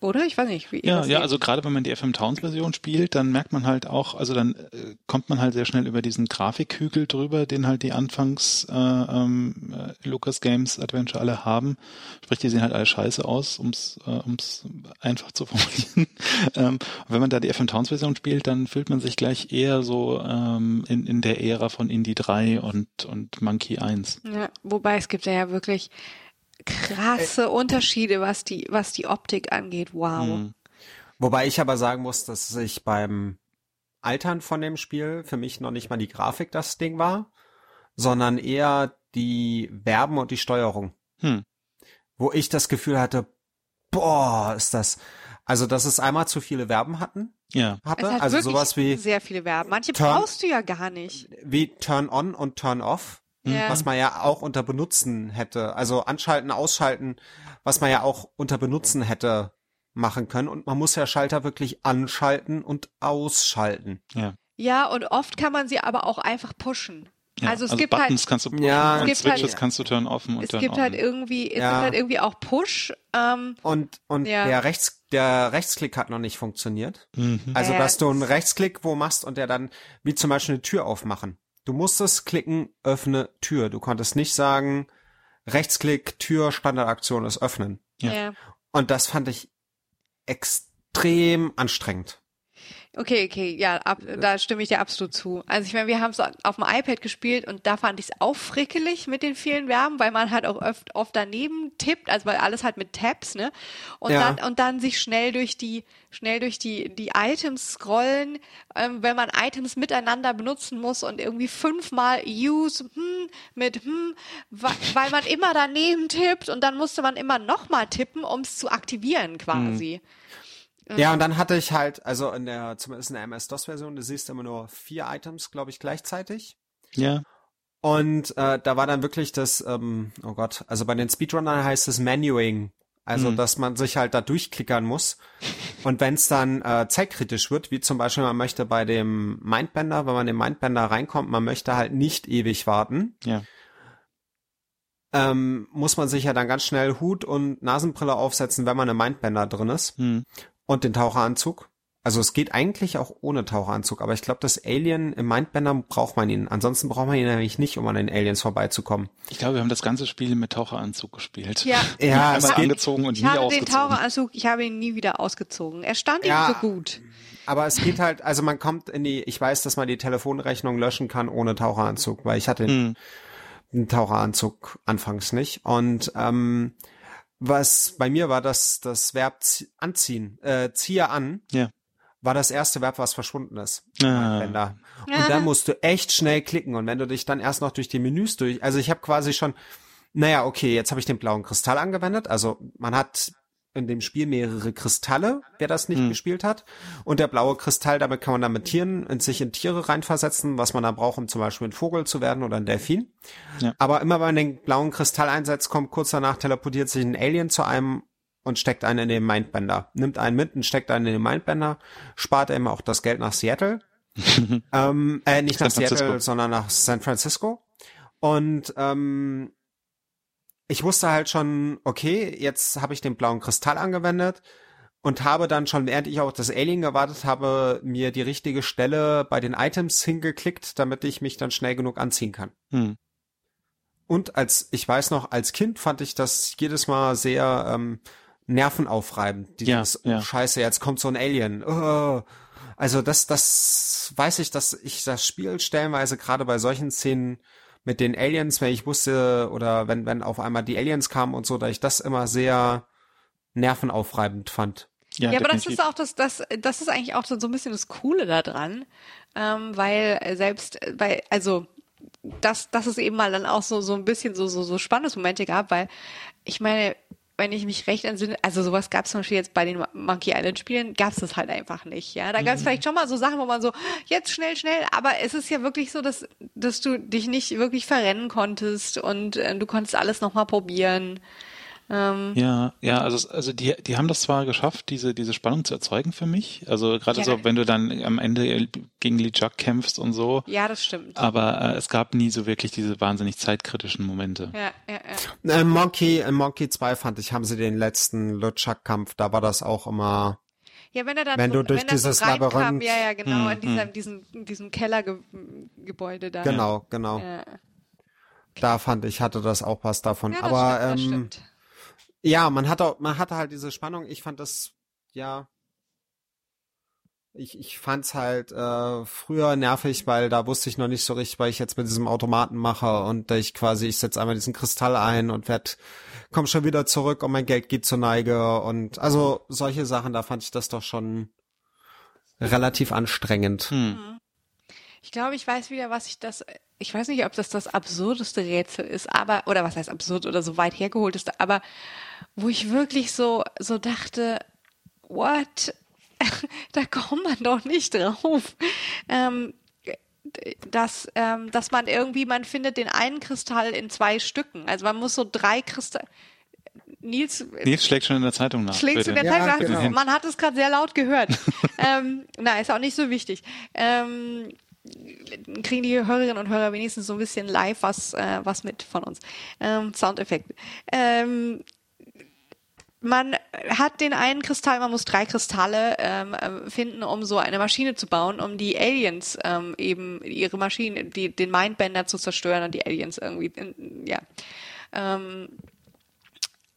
oder? Ich weiß nicht, wie Ja, ja, also gerade wenn man die FM Towns Version spielt, dann merkt man halt auch, also dann äh, kommt man halt sehr schnell über diesen Grafikhügel drüber, den halt die Anfangs äh, ähm, äh, Lucas Games Adventure alle haben. Sprich, die sehen halt alle scheiße aus, ums äh, ums einfach zu formulieren. ähm, wenn man da die FM Towns Version spielt, dann fühlt man sich gleich eher so ähm, in, in der Ära von Indie 3 und, und Monkey 1. Ja, wobei es gibt ja wirklich krasse äh, Unterschiede, was die, was die Optik angeht. Wow. Mhm. Wobei ich aber sagen muss, dass sich beim Altern von dem Spiel für mich noch nicht mal die Grafik das Ding war, sondern eher die Verben und die Steuerung. Hm. Wo ich das Gefühl hatte, boah, ist das, also dass es einmal zu viele Verben hatten. Ja. Hatte, also sowas wie sehr viele Verben. Manche turn, brauchst du ja gar nicht. Wie Turn on und Turn off ja. was man ja auch unter benutzen hätte. Also anschalten, ausschalten, was man ja auch unter benutzen hätte machen können. Und man muss ja Schalter wirklich anschalten und ausschalten. Ja. Ja, und oft kann man sie aber auch einfach pushen. Ja, also es also gibt Buttons halt, kannst du pushen ja, und Switches halt, kannst du turn offen und es turn gibt on. halt irgendwie es ja. gibt halt irgendwie auch Push ähm, und und ja. der rechts der Rechtsklick hat noch nicht funktioniert mhm. also dass du einen Rechtsklick wo machst und der dann wie zum Beispiel eine Tür aufmachen Du musstest klicken, öffne Tür. Du konntest nicht sagen, Rechtsklick, Tür, Standardaktion ist öffnen. Ja. Und das fand ich extrem anstrengend. Okay, okay, ja, ab, da stimme ich dir absolut zu. Also ich meine, wir haben es auf dem iPad gespielt und da fand ich es auch frickelig mit den vielen Verben, weil man halt auch oft, oft daneben tippt, also weil alles halt mit Tabs, ne? Und ja. dann und dann sich schnell durch die schnell durch die die Items scrollen, ähm, wenn man Items miteinander benutzen muss und irgendwie fünfmal use hm, mit hm, weil man immer daneben tippt und dann musste man immer nochmal tippen, um es zu aktivieren quasi. Hm. Ja, und dann hatte ich halt, also in der, zumindest in der MS-DOS-Version, du siehst immer nur vier Items, glaube ich, gleichzeitig. Ja. Und äh, da war dann wirklich das, ähm, oh Gott, also bei den Speedrunnern heißt es Menuing. Also, hm. dass man sich halt da durchklickern muss. Und wenn es dann äh, zeitkritisch wird, wie zum Beispiel man möchte bei dem Mindbender, wenn man in den Mindbender reinkommt, man möchte halt nicht ewig warten. Ja. Ähm, muss man sich ja dann ganz schnell Hut und Nasenbrille aufsetzen, wenn man im Mindbender drin ist. Hm und den Taucheranzug. Also es geht eigentlich auch ohne Taucheranzug, aber ich glaube, das Alien im Mindbender braucht man ihn. Ansonsten braucht man ihn nämlich nicht, um an den Aliens vorbeizukommen. Ich glaube, wir haben das ganze Spiel mit Taucheranzug gespielt. Ja, ja es geht, angezogen und ich nie hatte ausgezogen. den Taucheranzug, ich habe ihn nie wieder ausgezogen. Er stand ja, ihm so gut. Aber es geht halt, also man kommt in die, ich weiß, dass man die Telefonrechnung löschen kann ohne Taucheranzug, weil ich hatte hm. den Taucheranzug anfangs nicht. Und ähm, was bei mir war, dass das Verb anziehen, äh, ziehe an, ja. war das erste Verb, was verschwunden ist. Ah. Und da musst du echt schnell klicken. Und wenn du dich dann erst noch durch die Menüs durch, also ich habe quasi schon, naja, okay, jetzt habe ich den blauen Kristall angewendet. Also man hat in dem Spiel mehrere Kristalle, wer das nicht mhm. gespielt hat. Und der blaue Kristall, damit kann man dann mit Tieren, in sich in Tiere reinversetzen, was man dann braucht, um zum Beispiel ein Vogel zu werden oder ein Delfin. Ja. Aber immer wenn man den blauen Kristall einsetzt, kommt kurz danach, teleportiert sich ein Alien zu einem und steckt einen in den Mindbender. Nimmt einen mit und steckt einen in den Mindbender, spart ihm auch das Geld nach Seattle. ähm, äh, nicht nach Seattle, sondern nach San Francisco. Und ähm, ich wusste halt schon, okay, jetzt habe ich den blauen Kristall angewendet und habe dann schon, während ich auch das Alien gewartet habe, mir die richtige Stelle bei den Items hingeklickt, damit ich mich dann schnell genug anziehen kann. Hm. Und als, ich weiß noch, als Kind fand ich das jedes Mal sehr ähm, nervenaufreibend. Dieses, ja, ja. Oh, scheiße, jetzt kommt so ein Alien. Oh. Also das, das weiß ich, dass ich das Spiel stellenweise gerade bei solchen Szenen mit den Aliens, wenn ich wusste, oder wenn, wenn auf einmal die Aliens kamen und so, da ich das immer sehr nervenaufreibend fand. Ja, ja aber das ist auch das, das, das ist eigentlich auch so ein bisschen das Coole daran, ähm, weil selbst, weil, also, dass, dass es eben mal dann auch so, so ein bisschen so, so, so Spannungsmomente gab, weil ich meine, wenn ich mich recht entsinne, also sowas gab es zum Beispiel jetzt bei den Monkey Island Spielen, gab es das halt einfach nicht. Ja, da gab es mhm. vielleicht schon mal so Sachen, wo man so jetzt schnell, schnell, aber es ist ja wirklich so, dass dass du dich nicht wirklich verrennen konntest und äh, du konntest alles noch mal probieren. Ähm, ja, ja, also, also die, die haben das zwar geschafft, diese, diese Spannung zu erzeugen für mich. Also gerade ja, so, wenn du dann am Ende gegen Lee Juck kämpfst und so. Ja, das stimmt. Aber äh, es gab nie so wirklich diese wahnsinnig zeitkritischen Momente. Ja, ja, ja. In Monkey, in Monkey 2 fand ich, haben sie den letzten Luchak-Kampf, da war das auch immer. Ja, wenn er dann wenn so, du durch wenn dieses so Labyrinth, ja, ja, genau, hm, in diesem, hm. diesem, diesem Kellergebäude da. Genau, genau. Ja. Da fand ich, hatte das auch was davon. Ja, Aber stimmt, ähm, ja, man hatte, man hatte halt diese Spannung. Ich fand das, ja, ich, ich fand's halt äh, früher nervig, weil da wusste ich noch nicht so richtig, weil ich jetzt mit diesem Automaten mache und ich quasi, ich setze einmal diesen Kristall ein und werd, komm schon wieder zurück und mein Geld geht zur Neige und also solche Sachen, da fand ich das doch schon relativ anstrengend. Hm. Ich glaube, ich weiß wieder, was ich das, ich weiß nicht, ob das das absurdeste Rätsel ist, aber, oder was heißt absurd oder so weit hergeholteste, aber wo ich wirklich so, so dachte, what? da kommt man doch nicht drauf. Ähm, dass, ähm, dass man irgendwie, man findet den einen Kristall in zwei Stücken. Also man muss so drei Kristalle. Nils, Nils schlägt schon in der Zeitung nach. Schlägt in der Zeitung nach. Genau. Man hat es gerade sehr laut gehört. ähm, na, ist auch nicht so wichtig. Ähm, kriegen die Hörerinnen und Hörer wenigstens so ein bisschen live was, äh, was mit von uns. Ähm, Soundeffekte. Ähm, man hat den einen Kristall, man muss drei Kristalle ähm, äh, finden, um so eine Maschine zu bauen, um die Aliens ähm, eben ihre Maschine, die, den Mindbender zu zerstören und die Aliens irgendwie, in, ja, ähm,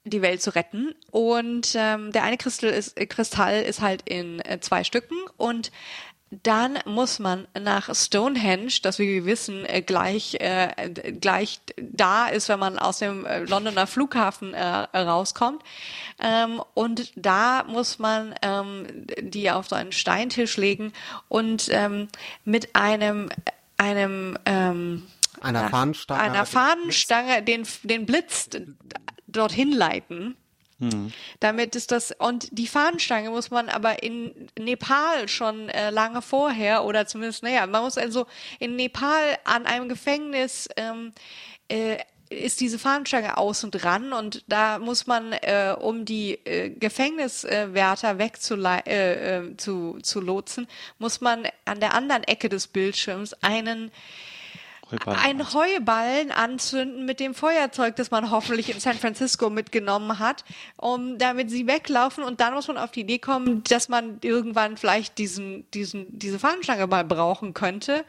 die Welt zu retten. Und ähm, der eine Kristall ist, Kristall ist halt in äh, zwei Stücken und dann muss man nach Stonehenge, das wie wir wissen äh, gleich äh, gleich da ist, wenn man aus dem äh, Londoner Flughafen äh, rauskommt. Ähm, und da muss man ähm, die auf so einen Steintisch legen und ähm, mit einem einem ähm, einer Fahnenstange, einer Fahnenstange den den Blitz dorthin leiten. Mhm. Damit ist das, und die Fahnenstange muss man aber in Nepal schon äh, lange vorher, oder zumindest, naja, man muss also in Nepal an einem Gefängnis ähm, äh, ist diese Fahnenstange außen dran und da muss man, äh, um die äh, Gefängniswärter wegzulotsen, äh, äh, zu, zu lotsen, muss man an der anderen Ecke des Bildschirms einen Heuballen ein Heuballen anzünden mit dem Feuerzeug, das man hoffentlich in San Francisco mitgenommen hat, um damit sie weglaufen. Und dann muss man auf die Idee kommen, dass man irgendwann vielleicht diesen, diesen, diese Fahnenstange mal brauchen könnte.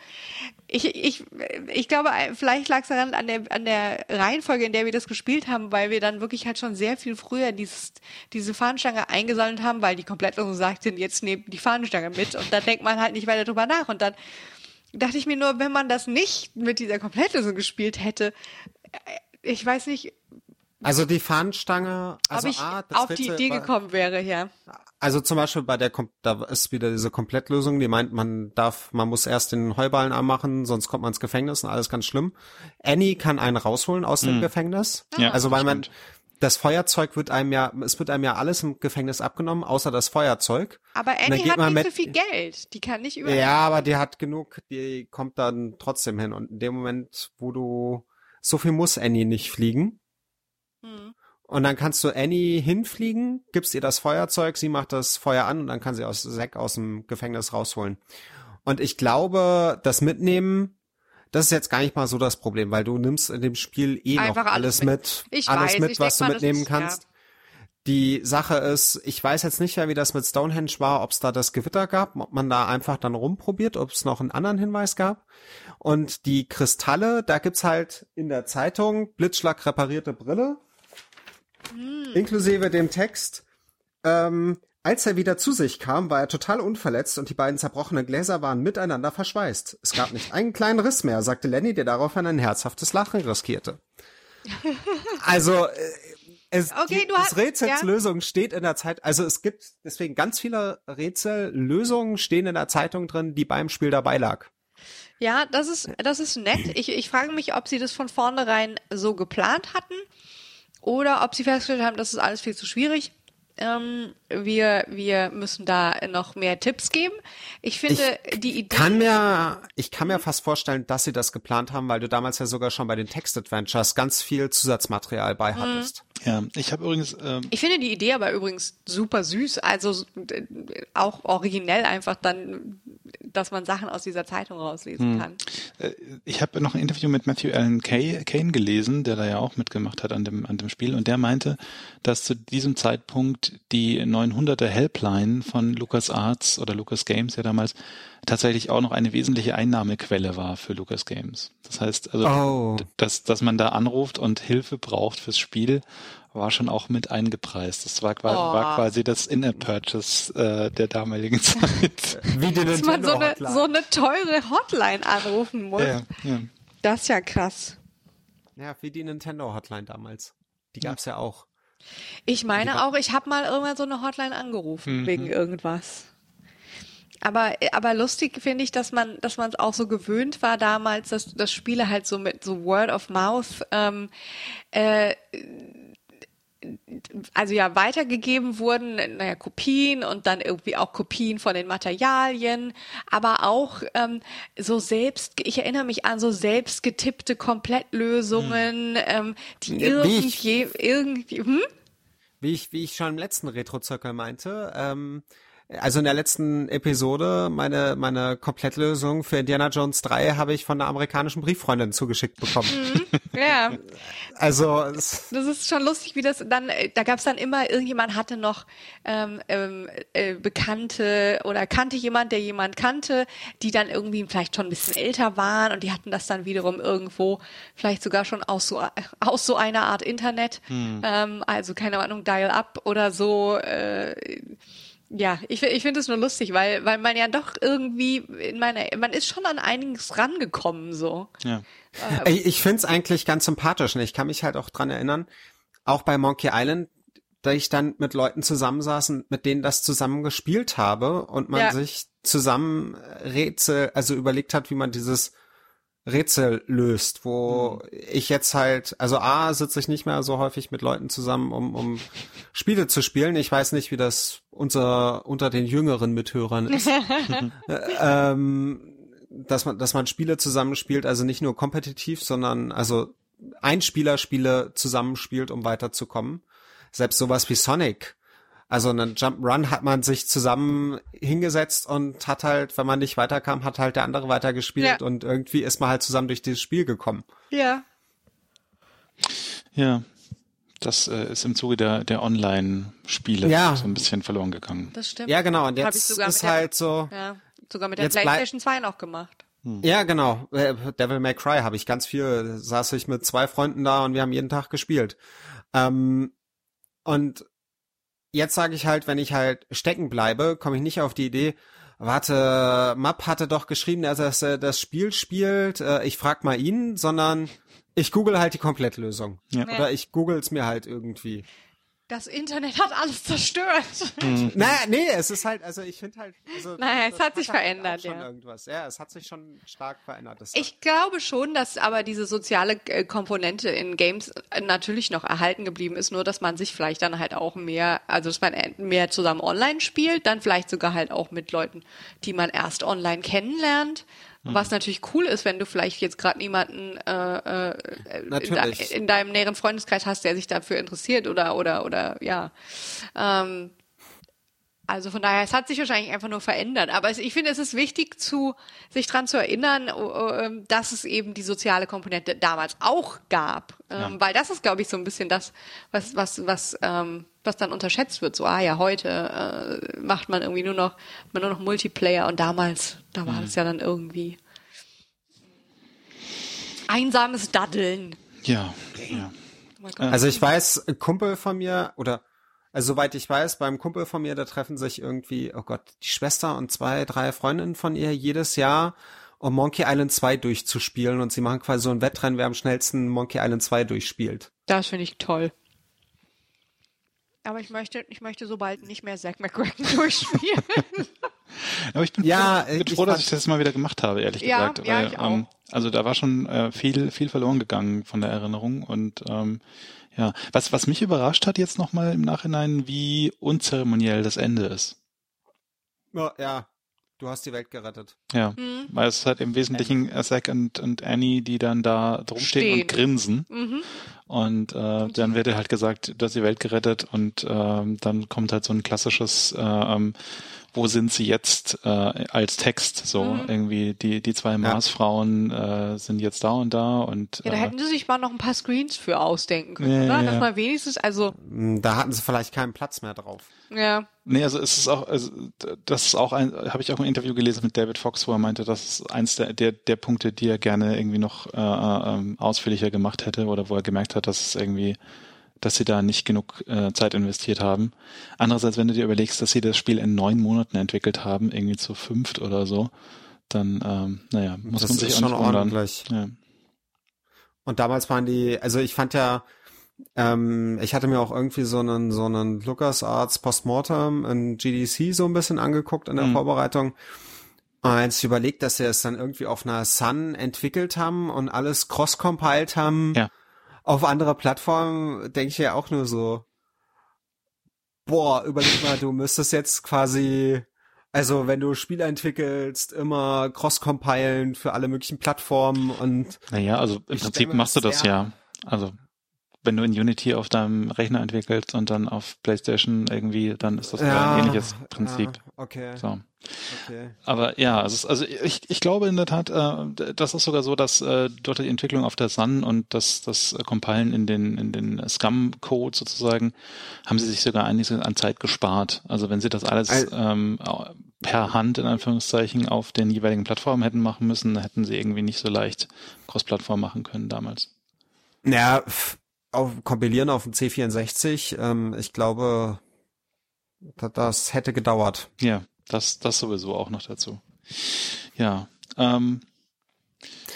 Ich, ich, ich glaube, vielleicht lag es daran an der, an der Reihenfolge, in der wir das gespielt haben, weil wir dann wirklich halt schon sehr viel früher dieses, diese Fahnenstange eingesammelt haben, weil die komplett so sagten, jetzt nehmt die Fahnenstange mit und da denkt man halt nicht weiter drüber nach. Und dann dachte ich mir nur, wenn man das nicht mit dieser Komplettlösung gespielt hätte, äh, ich weiß nicht. Also die Fahnenstange, also ob ich A, auf die Idee gekommen wäre, ja. Also zum Beispiel bei der, da ist wieder diese Komplettlösung, die meint, man darf, man muss erst den Heuballen anmachen, sonst kommt man ins Gefängnis und alles ganz schlimm. Annie kann einen rausholen aus dem mhm. Gefängnis. Ja, also weil man, das Feuerzeug wird einem ja, es wird einem ja alles im Gefängnis abgenommen, außer das Feuerzeug. Aber Annie hat nicht mit, so viel Geld. Die kann nicht überall. Ja, aber die hat genug, die kommt dann trotzdem hin. Und in dem Moment, wo du, so viel muss Annie nicht fliegen. Hm. Und dann kannst du Annie hinfliegen, gibst ihr das Feuerzeug, sie macht das Feuer an und dann kann sie aus Zack aus dem Gefängnis rausholen. Und ich glaube, das Mitnehmen, das ist jetzt gar nicht mal so das Problem, weil du nimmst in dem Spiel eh Einfach noch alles mit, Ich alles weiß, mit, was du mitnehmen ist- ja. kannst. Die Sache ist, ich weiß jetzt nicht mehr, wie das mit Stonehenge war, ob es da das Gewitter gab, ob man da einfach dann rumprobiert, ob es noch einen anderen Hinweis gab. Und die Kristalle, da gibt's halt in der Zeitung Blitzschlag reparierte Brille, inklusive dem Text. Ähm, als er wieder zu sich kam, war er total unverletzt und die beiden zerbrochenen Gläser waren miteinander verschweißt. Es gab nicht einen kleinen Riss mehr, sagte Lenny, der daraufhin ein herzhaftes Lachen riskierte. Also, äh, es, Okay, die, du das hast- Rätselslösung steht in der Zeit, also es gibt deswegen ganz viele Rätsellösungen stehen in der Zeitung drin, die beim Spiel dabei lag. Ja, das ist, das ist nett. Ich, ich frage mich, ob sie das von vornherein so geplant hatten oder ob sie festgestellt haben, das ist alles viel zu schwierig. Ähm, wir, wir müssen da noch mehr Tipps geben. Ich finde die Idee. Kann mir, ich kann mir fast vorstellen, dass sie das geplant haben, weil du damals ja sogar schon bei den Text-Adventures ganz viel Zusatzmaterial bei hattest. Ja, ich habe übrigens, ähm, Ich finde die Idee aber übrigens super süß, also auch originell einfach dann, dass man Sachen aus dieser Zeitung rauslesen kann. äh, ich habe noch ein Interview mit Matthew Allen Kay, Kane gelesen, der da ja auch mitgemacht hat an dem, an dem Spiel und der meinte, dass zu diesem Zeitpunkt die 900er Helpline von LucasArts oder Lucas Games ja damals tatsächlich auch noch eine wesentliche Einnahmequelle war für Lucas Games. Das heißt, also, Oh. dass, dass man da anruft und Hilfe braucht fürs Spiel, war schon auch mit eingepreist. Das war, qua- Oh. war quasi das In-App-Purchase äh, der damaligen Zeit. Wie die Dass man so eine, so eine teure Hotline anrufen muss. ja, ja. Das ist ja krass. Ja, wie die Nintendo-Hotline damals. Die gab's ja auch. Ich meine auch, ich habe mal irgendwann so eine Hotline angerufen wegen irgendwas. Aber, aber lustig finde ich, dass man, dass man es auch so gewöhnt war damals, dass, dass Spiele halt so mit so Word of Mouth ähm, äh, also ja weitergegeben wurden, naja, Kopien und dann irgendwie auch Kopien von den Materialien, aber auch ähm, so selbst, ich erinnere mich an so selbst getippte Komplettlösungen, ähm, die irgendwie, irgendwie, hm? Wie ich, wie ich schon im letzten Retro-Zirkel meinte, ähm, also in der letzten Episode, meine, meine Komplettlösung für Indiana Jones 3 habe ich von einer amerikanischen Brieffreundin zugeschickt bekommen. Ja, Also, es, das ist schon lustig, wie das dann, äh, da gab es dann immer, irgendjemand hatte noch ähm, ähm, äh, Bekannte oder kannte jemand, der jemand kannte, die dann irgendwie vielleicht schon ein bisschen älter waren und die hatten das dann wiederum irgendwo, vielleicht sogar schon aus so, aus so einer Art Internet, ähm, also keine Ahnung, Dial-Up oder so, äh, ja, ich, ich finde es nur lustig, weil, weil man ja doch irgendwie in meiner, man ist schon an einiges rangekommen, so. ja. ich, ich finde es eigentlich ganz sympathisch. Und ich kann mich halt auch dran erinnern, auch bei Monkey Island, da ich dann mit Leuten zusammensaß und mit denen das zusammen gespielt habe und man Ja. sich zusammen Rätsel, also überlegt hat, wie man dieses Rätsel löst, wo ich jetzt halt, also A, sitze ich nicht mehr so häufig mit Leuten zusammen, um, um Spiele zu spielen. Ich weiß nicht, wie das unser, unter den jüngeren Mithörern ist. ähm, dass man, dass man Spiele zusammenspielt, also nicht nur kompetitiv, sondern also Einspielerspiele zusammenspielt, um weiterzukommen. Selbst sowas wie Sonic. Also einen Jump'n'Run hat man sich zusammen hingesetzt und hat halt, wenn man nicht weiterkam, hat halt der andere weitergespielt Ja. und irgendwie ist man halt zusammen durch dieses Spiel gekommen. Ja. Ja, das äh, ist im Zuge der, der Online-Spiele Ja. so ein bisschen verloren gegangen. Das stimmt. Ja, genau. Und jetzt sogar ist mit der- halt so, Ja, sogar mit der PlayStation 2 noch gemacht. ja, genau. Äh, Devil May Cry habe ich ganz viel, saß ich mit zwei Freunden da und wir haben jeden Tag gespielt. Ähm, und jetzt sage ich halt, wenn ich halt stecken bleibe, komme ich nicht auf die Idee, warte, Map hatte doch geschrieben, dass er das Spiel spielt, äh, ich frag mal ihn, sondern ich google halt die Komplettlösung. Ja. Oder ich google es mir halt irgendwie. Das Internet hat alles zerstört. Naja, nee, es ist halt, also ich finde halt, also, Naja, es hat sich halt verändert, schon ja. Irgendwas. Ja, es hat sich schon stark verändert. Das Ich glaube schon, dass aber diese soziale äh, Komponente in Games äh, natürlich noch erhalten geblieben ist, nur dass man sich vielleicht dann halt auch mehr, also dass man äh, mehr zusammen online spielt, dann vielleicht sogar halt auch mit Leuten, die man erst online kennenlernt. Was natürlich cool ist, wenn du vielleicht jetzt gerade niemanden äh, äh, in, de in, deinem näheren Freundeskreis hast, der sich dafür interessiert oder oder oder ja. Ähm, also von daher, es hat sich wahrscheinlich einfach nur verändert. Aber ich finde, es ist wichtig, zu, sich dran zu erinnern, ähm, dass es eben die soziale Komponente damals auch gab. Ähm, ja. Weil das ist, glaube ich, so ein bisschen das, was, was, was, ähm, was dann unterschätzt wird. So, ah ja, heute äh, macht man irgendwie nur noch, man nur noch Multiplayer und damals, da war mhm. es ja dann irgendwie einsames Daddeln. Ja, ja. Oh also ich weiß, ein Kumpel von mir oder also soweit ich weiß, beim Kumpel von mir, da treffen sich irgendwie, oh Gott, die Schwester und zwei, drei Freundinnen von ihr jedes Jahr, um Monkey Island 2 durchzuspielen und sie machen quasi so ein Wettrennen, wer am schnellsten Monkey Island 2 durchspielt. Das finde ich toll. Aber ich möchte, ich möchte so bald nicht mehr Zack McCracken durchspielen. Aber ich bin ja, froh, bin froh dass ich das mal wieder gemacht habe, ehrlich ja, gesagt. Ja, weil, ich auch. Ähm, also da war schon äh, viel, viel verloren gegangen von der Erinnerung und ähm, ja, was, was mich überrascht hat jetzt nochmal im Nachhinein, wie unzeremoniell das Ende ist. Ja, ja. Du hast die Welt gerettet. Ja, mhm. weil es hat im Wesentlichen Zack und, und Annie, die dann da drumstehen und grinsen. Mhm. Und äh, dann wird halt gesagt, du hast die Welt gerettet und äh, dann kommt halt so ein klassisches äh, ähm, wo sind sie jetzt äh, als Text? So mhm. irgendwie die die zwei Marsfrauen äh, sind jetzt da und da und ja da äh, hätten sie sich mal noch ein paar Screens für ausdenken können ja, oder? dass man wenigstens also hm, da hatten sie vielleicht keinen Platz mehr drauf. Ja. Nee also es ist auch also das ist auch ein habe ich auch ein Interview gelesen mit David Fox wo er meinte das ist eins der der, der Punkte die er gerne irgendwie noch äh, äh, ähm, ausführlicher gemacht hätte oder wo er gemerkt hat dass es irgendwie dass sie da nicht genug äh, Zeit investiert haben. Andererseits, wenn du dir überlegst, dass sie das Spiel in neun Monaten entwickelt haben, irgendwie zu fünft oder so, dann, ähm, naja, muss das man sich auch nicht wundern. Ja. Und damals waren die, also ich fand ja, ähm, ich hatte mir auch irgendwie so einen, so einen LucasArts Postmortem in GDC so ein bisschen angeguckt in der mhm. Vorbereitung. Und jetzt ich überlegt, dass sie es dann irgendwie auf einer Sun entwickelt haben und alles cross-compiled haben. Ja auf anderer Plattformen denke ich ja auch nur so, boah, überleg mal, du müsstest jetzt quasi, also wenn du Spiele entwickelst, immer cross-compilen für alle möglichen Plattformen und. Naja, also im Prinzip machst du das ja. Also wenn du in Unity auf deinem Rechner entwickelst und dann auf PlayStation irgendwie, dann ist das ja, ein ähnliches Prinzip. Ja, okay. So. Okay. Aber ja, also, also ich, ich glaube in der Tat, äh, das ist sogar so, dass äh, dort die Entwicklung auf der Sun und das, das Compilen in den, in den Scum-Code sozusagen, haben sie sich sogar einiges an Zeit gespart. Also wenn sie das alles ähm, per Hand in Anführungszeichen auf den jeweiligen Plattformen hätten machen müssen, hätten sie irgendwie nicht so leicht Cross-Plattform machen können damals. Ja, auf, kompilieren auf dem C64, ähm, ich glaube, das hätte gedauert. Ja, das, das sowieso auch noch dazu. Ja, ähm,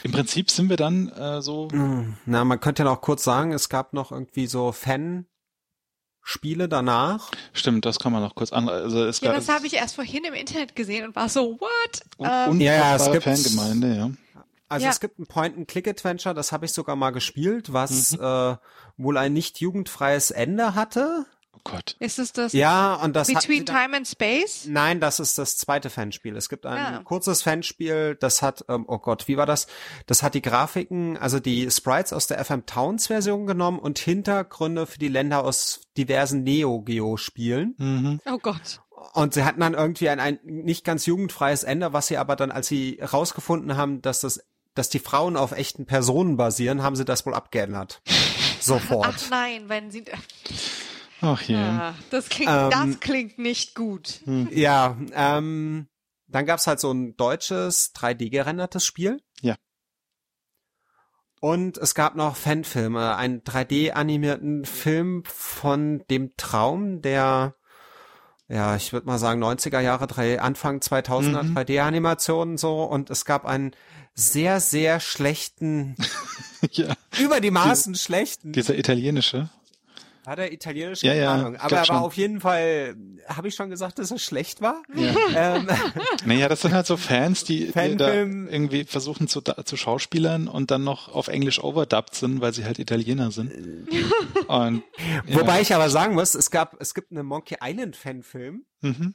im Prinzip sind wir dann äh, so. Hm, na, man könnte ja noch kurz sagen, es gab noch irgendwie so Fan. Spiele danach. Stimmt, das kann man noch kurz an. Also es ja, das habe ich erst vorhin im Internet gesehen und war so, what? Und, ähm, ja, ja, es gibt Fangemeinde, ja. Also ja. es gibt ein Point-and-Click-Adventure, das habe ich sogar mal gespielt, was mhm. äh, wohl ein nicht jugendfreies Ende hatte. Oh Gott. Ist es das? Ja, und das Between hat, Time and Space? Nein, das ist das zweite Fanspiel. Es gibt ein ja. kurzes Fanspiel, das hat, ähm, oh Gott, wie war das? Das hat die Grafiken, also die Sprites aus der FM Towns Version genommen und Hintergründe für die Länder aus diversen Neo Geo Spielen. Mhm. Oh Gott. Und sie hatten dann irgendwie ein, ein nicht ganz jugendfreies Ende, was sie aber dann, als sie rausgefunden haben, dass das dass die Frauen auf echten Personen basieren, haben sie das wohl abgeändert. Sofort. Ach nein, wenn sie. Ach je. Ja, das klingt, ähm, das klingt nicht gut. Hm. Ja, ähm, dann gab's halt so ein deutsches 3D-gerendertes Spiel. Ja. Und es gab noch Fanfilme, einen 3D-animierten Film von dem Traum der, ja, ich würde mal sagen 90er Jahre, drei, Anfang 2000er mhm. 3D-Animationen so. Und es gab einen sehr, sehr schlechten, ja. über die Maßen die, schlechten. Dieser italienische. Hat er italienische ja, ja, Ahnung. Aber er war auf jeden Fall, habe ich schon gesagt, dass er schlecht war? Ja. ähm, naja, das sind halt so Fans, die, die da irgendwie versuchen zu, zu Schauspielern und dann noch auf Englisch overdubbed sind, weil sie halt Italiener sind. und, Wobei ich aber sagen muss, es gab, es gibt einen Monkey Island Fanfilm. Mhm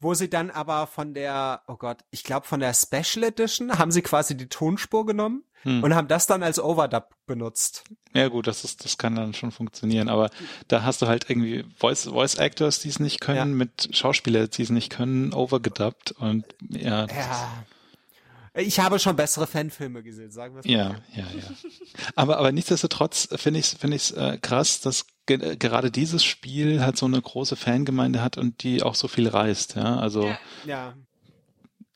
wo sie dann aber von der, oh Gott, ich glaube von der Special Edition haben sie quasi die Tonspur genommen hm. und haben das dann als Overdub benutzt. Ja gut, das ist, das kann dann schon funktionieren, aber da hast du halt irgendwie Voice, Voice Actors, die es nicht können, ja. mit Schauspieler, die es nicht können, overgedubbt und ja. Ja. Ich habe schon bessere Fanfilme gesehen, sagen wir es mal. Ja, ja, ja. Aber, aber nichtsdestotrotz finde ich es finde ich äh, krass, dass ge gerade dieses Spiel halt so eine große Fangemeinde hat und die auch so viel reist. Ja, also ja. ja.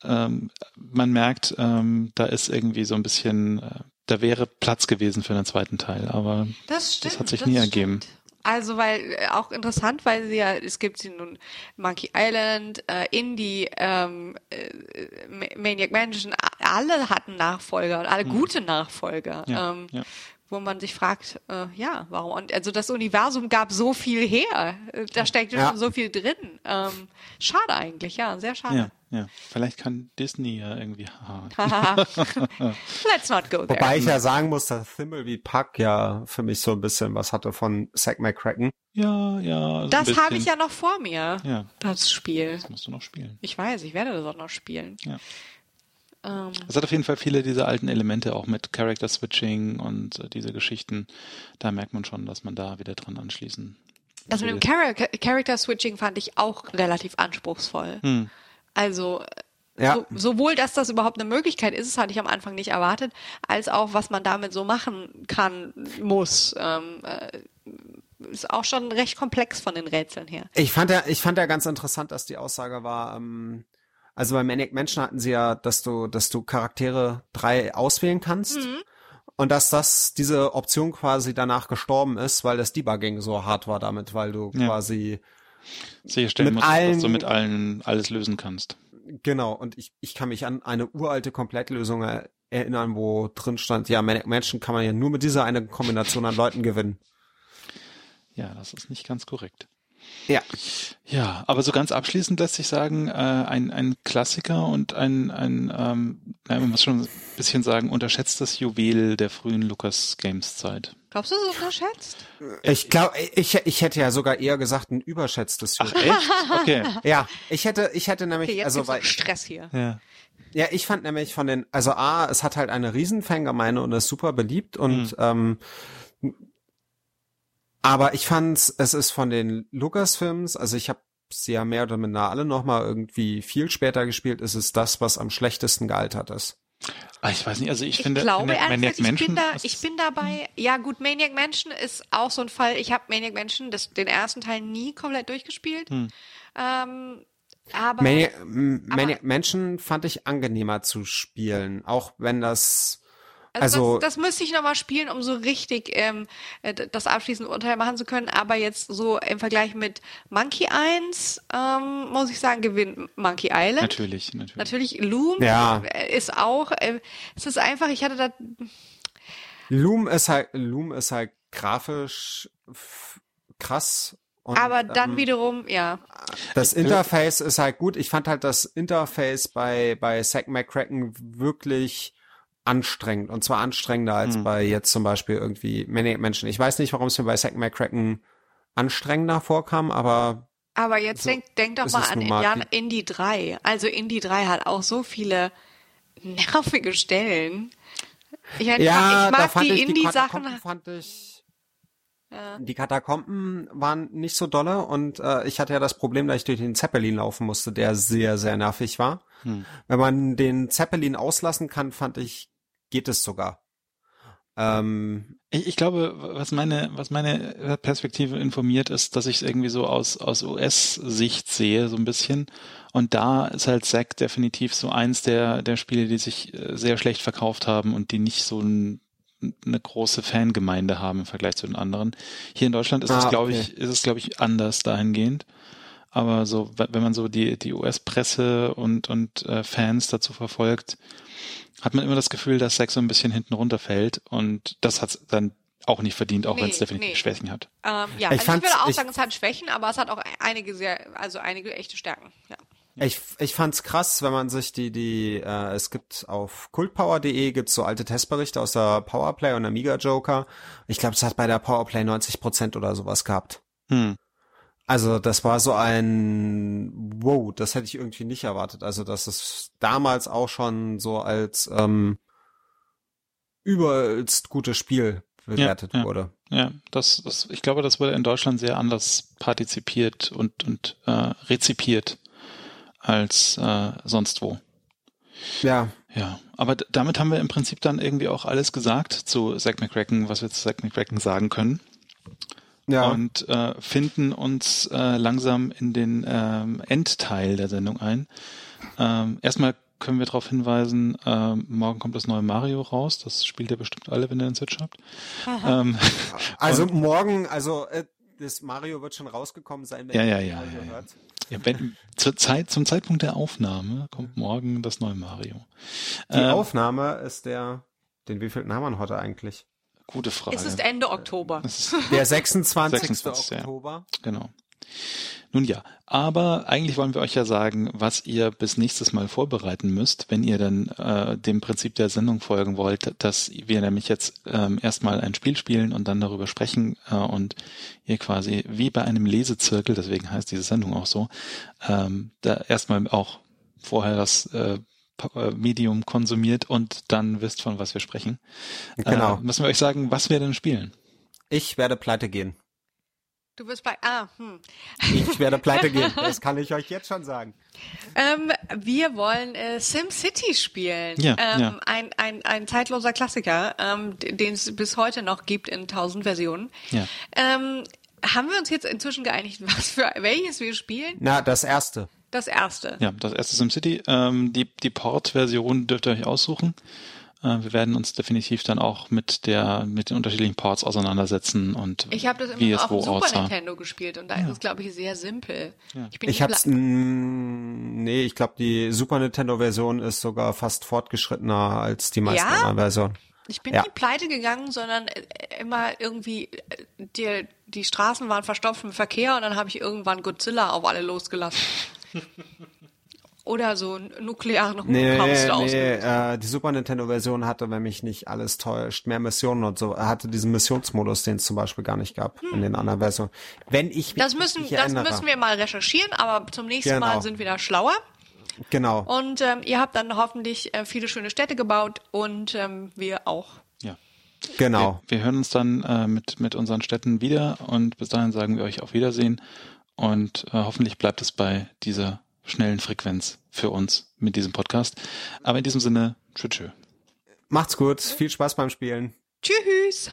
Ähm, man merkt, ähm, da ist irgendwie so ein bisschen, äh, da wäre Platz gewesen für einen zweiten Teil, aber das, stimmt, das hat sich das nie stimmt. ergeben. Also weil äh, auch interessant, weil sie ja, es gibt sie nun Monkey Island, äh, Indie, ähm, äh, Maniac Mansion, alle hatten Nachfolger und alle hm. gute Nachfolger. Ja, ähm, ja wo man sich fragt, äh, ja, warum? Und also das Universum gab so viel her, da steckt ja. schon so viel drin. Ähm, schade eigentlich, ja, sehr schade. Ja, ja. Vielleicht kann Disney ja irgendwie. Let's not go there. Wobei ich ja sagen muss, dass Thimbleby Puck ja für mich so ein bisschen was hatte von Zack McCracken. Ja, ja. Also das habe ich ja noch vor mir. Ja. Das Spiel. Das musst du noch spielen. Ich weiß, ich werde das auch noch spielen. Ja. Ähm, es hat auf jeden Fall viele dieser alten Elemente auch mit Character Switching und äh, diese Geschichten. Da merkt man schon, dass man da wieder dran anschließen. Also mit dem Char Character Switching fand ich auch relativ anspruchsvoll. Hm. Also ja. So, sowohl, dass das überhaupt eine Möglichkeit ist, das hatte ich am Anfang nicht erwartet, als auch, was man damit so machen kann, muss. Ähm, äh, ist auch schon recht komplex von den Rätseln her. Ich fand ja, ich fand ja ganz interessant, dass die Aussage war, ähm, also bei Manic Mansion hatten sie ja, dass du, dass du Charaktere drei auswählen kannst. Mhm. Und dass das, diese Option quasi danach gestorben ist, weil das Debugging so hart war damit, weil du ja. quasi sicherstellen mit musst, allen, dass du mit allen alles lösen kannst. Genau, und ich, ich kann mich an eine uralte Komplettlösung erinnern, wo drin stand, ja, Manic Mansion kann man ja nur mit dieser eine Kombination an Leuten gewinnen. Ja, das ist nicht ganz korrekt. Ja. Ja, aber so ganz abschließend lässt sich sagen, äh, ein, ein Klassiker und ein, ein ähm, man muss schon ein bisschen sagen, unterschätztes Juwel der frühen Lucas Games Zeit. Glaubst du, so unterschätzt? Ich glaube, ich, ich hätte ja sogar eher gesagt ein überschätztes Juwel. Ach, echt? Okay. Ja, ich hätte, ich hätte nämlich, okay, jetzt also weil Stress hier. Ja. Ja, ich fand nämlich von den, also A, es hat halt eine riesen Fangemeinde und ist super beliebt und mhm. ähm, aber ich fand's, es ist von den Lucas-Films, also ich habe sie ja mehr oder minder alle nochmal irgendwie viel später gespielt, ist es das, was am schlechtesten gealtert ist. Ah, ich weiß nicht, also ich, ich finde, glaube, Maniac, Maniac Mansion, ich bin da, ich bin dabei. Ja, gut, Maniac Mansion ist auch so ein Fall. Ich habe Maniac Mansion das, den ersten Teil nie komplett durchgespielt. Hm. Ähm, aber, Maniac, Maniac Mansion fand ich angenehmer zu spielen, auch wenn das also, also das, das müsste ich nochmal spielen, um so richtig ähm, äh, das abschließende Urteil machen zu können. Aber jetzt so im Vergleich mit Monkey 1, ähm, muss ich sagen, gewinnt Monkey Island. Natürlich, natürlich. Natürlich, Loom ja. ist auch, äh, es ist einfach, ich hatte da... Loom ist halt, Loom ist halt grafisch krass und, aber dann ähm, wiederum, ja. Das Interface ist halt gut. Ich fand halt das Interface bei, bei Zack McCracken wirklich anstrengend und zwar anstrengender als hm. bei jetzt zum Beispiel irgendwie Maniac Menschen. Ich weiß nicht, warum es mir bei Zack McCracken anstrengender vorkam, aber aber jetzt so denk, denk doch mal an Indian, Indie 3. Also Indie 3 hat auch so viele nervige Stellen. Ich, ja, ich mag die Indie-Sachen. fand ich ja. Die Katakomben waren nicht so dolle und äh, ich hatte ja das Problem, dass ich durch den Zeppelin laufen musste, der sehr, sehr nervig war. Hm. Wenn man den Zeppelin auslassen kann, fand ich geht es sogar. Ähm, ich, ich, glaube, was meine, was meine Perspektive informiert ist, dass ich es irgendwie so aus, aus US-Sicht sehe, so ein bisschen. Und da ist halt Zack definitiv so eins der, der Spiele, die sich äh, sehr schlecht verkauft haben und die nicht so ein, eine große Fangemeinde haben im Vergleich zu den anderen. Hier in Deutschland ist ah, es, glaube okay. ich, ist es, glaube ich, anders dahingehend. Aber so, wenn man so die, die US-Presse und, und äh, Fans dazu verfolgt, hat man immer das Gefühl, dass Sex so ein bisschen hinten runterfällt und das hat dann auch nicht verdient, auch nee, wenn es definitiv nee. Schwächen hat. Ähm, ja, ich, also ich würde auch sagen, es hat Schwächen, aber es hat auch einige sehr, also einige echte Stärken. Ja. Ich, ich fand's krass, wenn man sich die, die, äh, es gibt auf kultpower.de gibt's so alte Testberichte aus der Powerplay und Amiga Joker. Ich glaube, es hat bei der Powerplay 90 Prozent oder sowas gehabt. Hm. Also das war so ein Wow, das hätte ich irgendwie nicht erwartet. Also dass es damals auch schon so als ähm, übelst gutes Spiel bewertet ja, ja. wurde. Ja, das, das, ich glaube, das wurde in Deutschland sehr anders partizipiert und, und äh, rezipiert als äh, sonst wo. Ja. Ja, aber damit haben wir im Prinzip dann irgendwie auch alles gesagt zu Zack McCracken, was wir zu Zack McCracken sagen können. Ja. Und äh, finden uns äh, langsam in den ähm, Endteil der Sendung ein. Ähm, erstmal können wir darauf hinweisen, ähm, morgen kommt das neue Mario raus. Das spielt ihr bestimmt alle, wenn ihr einen Switch habt. Ähm, also morgen, also äh, das Mario wird schon rausgekommen sein, wenn ja, ja, ja, Mario ja, hört. Ja, wenn, zur Zeit, zum Zeitpunkt der Aufnahme kommt morgen das neue Mario. Die ähm, Aufnahme ist der, den wievielten haben wir heute eigentlich? Gute Frage. Es ist Ende Oktober. Ist der 26. 26. Oktober. Ja, genau. Nun ja, aber eigentlich wollen wir euch ja sagen, was ihr bis nächstes Mal vorbereiten müsst, wenn ihr dann äh, dem Prinzip der Sendung folgen wollt, dass wir nämlich jetzt ähm, erstmal ein Spiel spielen und dann darüber sprechen äh, und ihr quasi wie bei einem Lesezirkel, deswegen heißt diese Sendung auch so, ähm, da erstmal auch vorher das äh, äh Medium konsumiert und dann wisst, von was wir sprechen. Genau. Äh, müssen wir euch sagen, was wir denn spielen? Ich werde pleite gehen. Du wirst bei. Ah, hm. Ich werde pleite gehen. Das kann ich euch jetzt schon sagen. Ähm, wir wollen äh, SimCity spielen. Ja, ähm, ja. Ein, ein, ein zeitloser Klassiker, ähm, den es bis heute noch gibt in tausend Versionen. Ja. Ähm, haben wir uns jetzt inzwischen geeinigt, was für welches wir spielen? Na, das erste. Das erste. Ja, das erste SimCity. Ähm, die die Port-Version dürft ihr euch aussuchen. Äh, wir werden uns definitiv dann auch mit der mit den unterschiedlichen Ports auseinandersetzen und ich habe das immer auf dem Super aussah. Nintendo gespielt und da ja. ist es glaube ich sehr simpel. Ja. Ich, bin ich hab's nee, ich glaube die Super Nintendo Version ist sogar fast fortgeschrittener als die meisten ja? anderen Versionen. Ich bin ja. nie pleite gegangen, sondern äh, immer irgendwie äh, die, die Straßen waren verstopft mit Verkehr und dann habe ich irgendwann Godzilla auf alle losgelassen. Oder so nuklearen Holocaust nee, nee, äh, Die Super Nintendo-Version hatte, wenn mich nicht alles täuscht, mehr Missionen und so. Er hatte diesen Missionsmodus, den es zum Beispiel gar nicht gab hm. in den anderen Versionen. Wenn ich mich das müssen, das erinnere. müssen wir mal recherchieren, aber zum nächsten genau. Mal sind wir da schlauer. Genau. Und ähm, ihr habt dann hoffentlich äh, viele schöne Städte gebaut und ähm, wir auch. Ja. Genau. Wir, wir hören uns dann äh, mit, mit unseren Städten wieder und bis dahin sagen wir euch auf Wiedersehen und äh, hoffentlich bleibt es bei dieser schnellen Frequenz für uns mit diesem Podcast. Aber in diesem Sinne, tschüss. tschüss. Macht's gut, viel Spaß beim Spielen. Tschüss.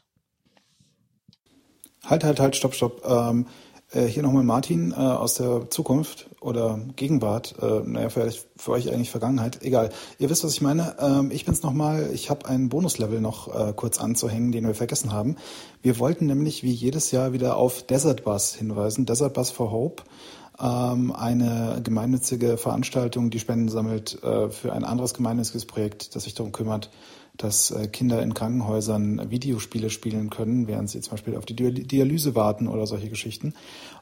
Halt, halt, halt, stopp, stopp. Ähm, äh, hier nochmal Martin äh, aus der Zukunft oder Gegenwart. Äh, naja, vielleicht für euch eigentlich Vergangenheit. Egal. Ihr wisst, was ich meine. Ähm, ich bin's nochmal. Ich habe einen Bonuslevel noch äh, kurz anzuhängen, den wir vergessen haben. Wir wollten nämlich wie jedes Jahr wieder auf Desert Bus hinweisen. Desert Bus for Hope ähm, eine gemeinnützige Veranstaltung, die Spenden sammelt äh, für ein anderes gemeinnütziges Projekt, das sich darum kümmert, dass äh, Kinder in Krankenhäusern Videospiele spielen können, während sie zum Beispiel auf die Dialyse warten oder solche Geschichten.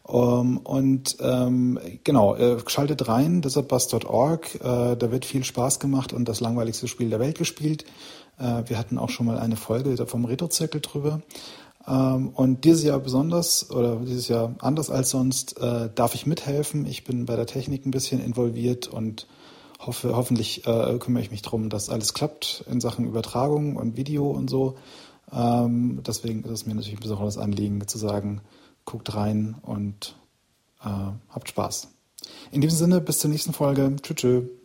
Ähm, und ähm, genau, äh, schaltet rein, desertbus.org, äh, da wird viel Spaß gemacht und das langweiligste Spiel der Welt gespielt. Wir hatten auch schon mal eine Folge vom Retro-Zirkel drüber. Ähm, und dieses Jahr besonders oder dieses Jahr anders als sonst darf ich mithelfen. Ich bin bei der Technik ein bisschen involviert und hoffe, hoffentlich äh, kümmere ich mich darum, dass alles klappt in Sachen Übertragung und Video und so. Ähm, deswegen ist es mir natürlich ein besonderes Anliegen zu sagen, guckt rein und äh, habt Spaß. In diesem Sinne, bis zur nächsten Folge. Tschüss. tschüss.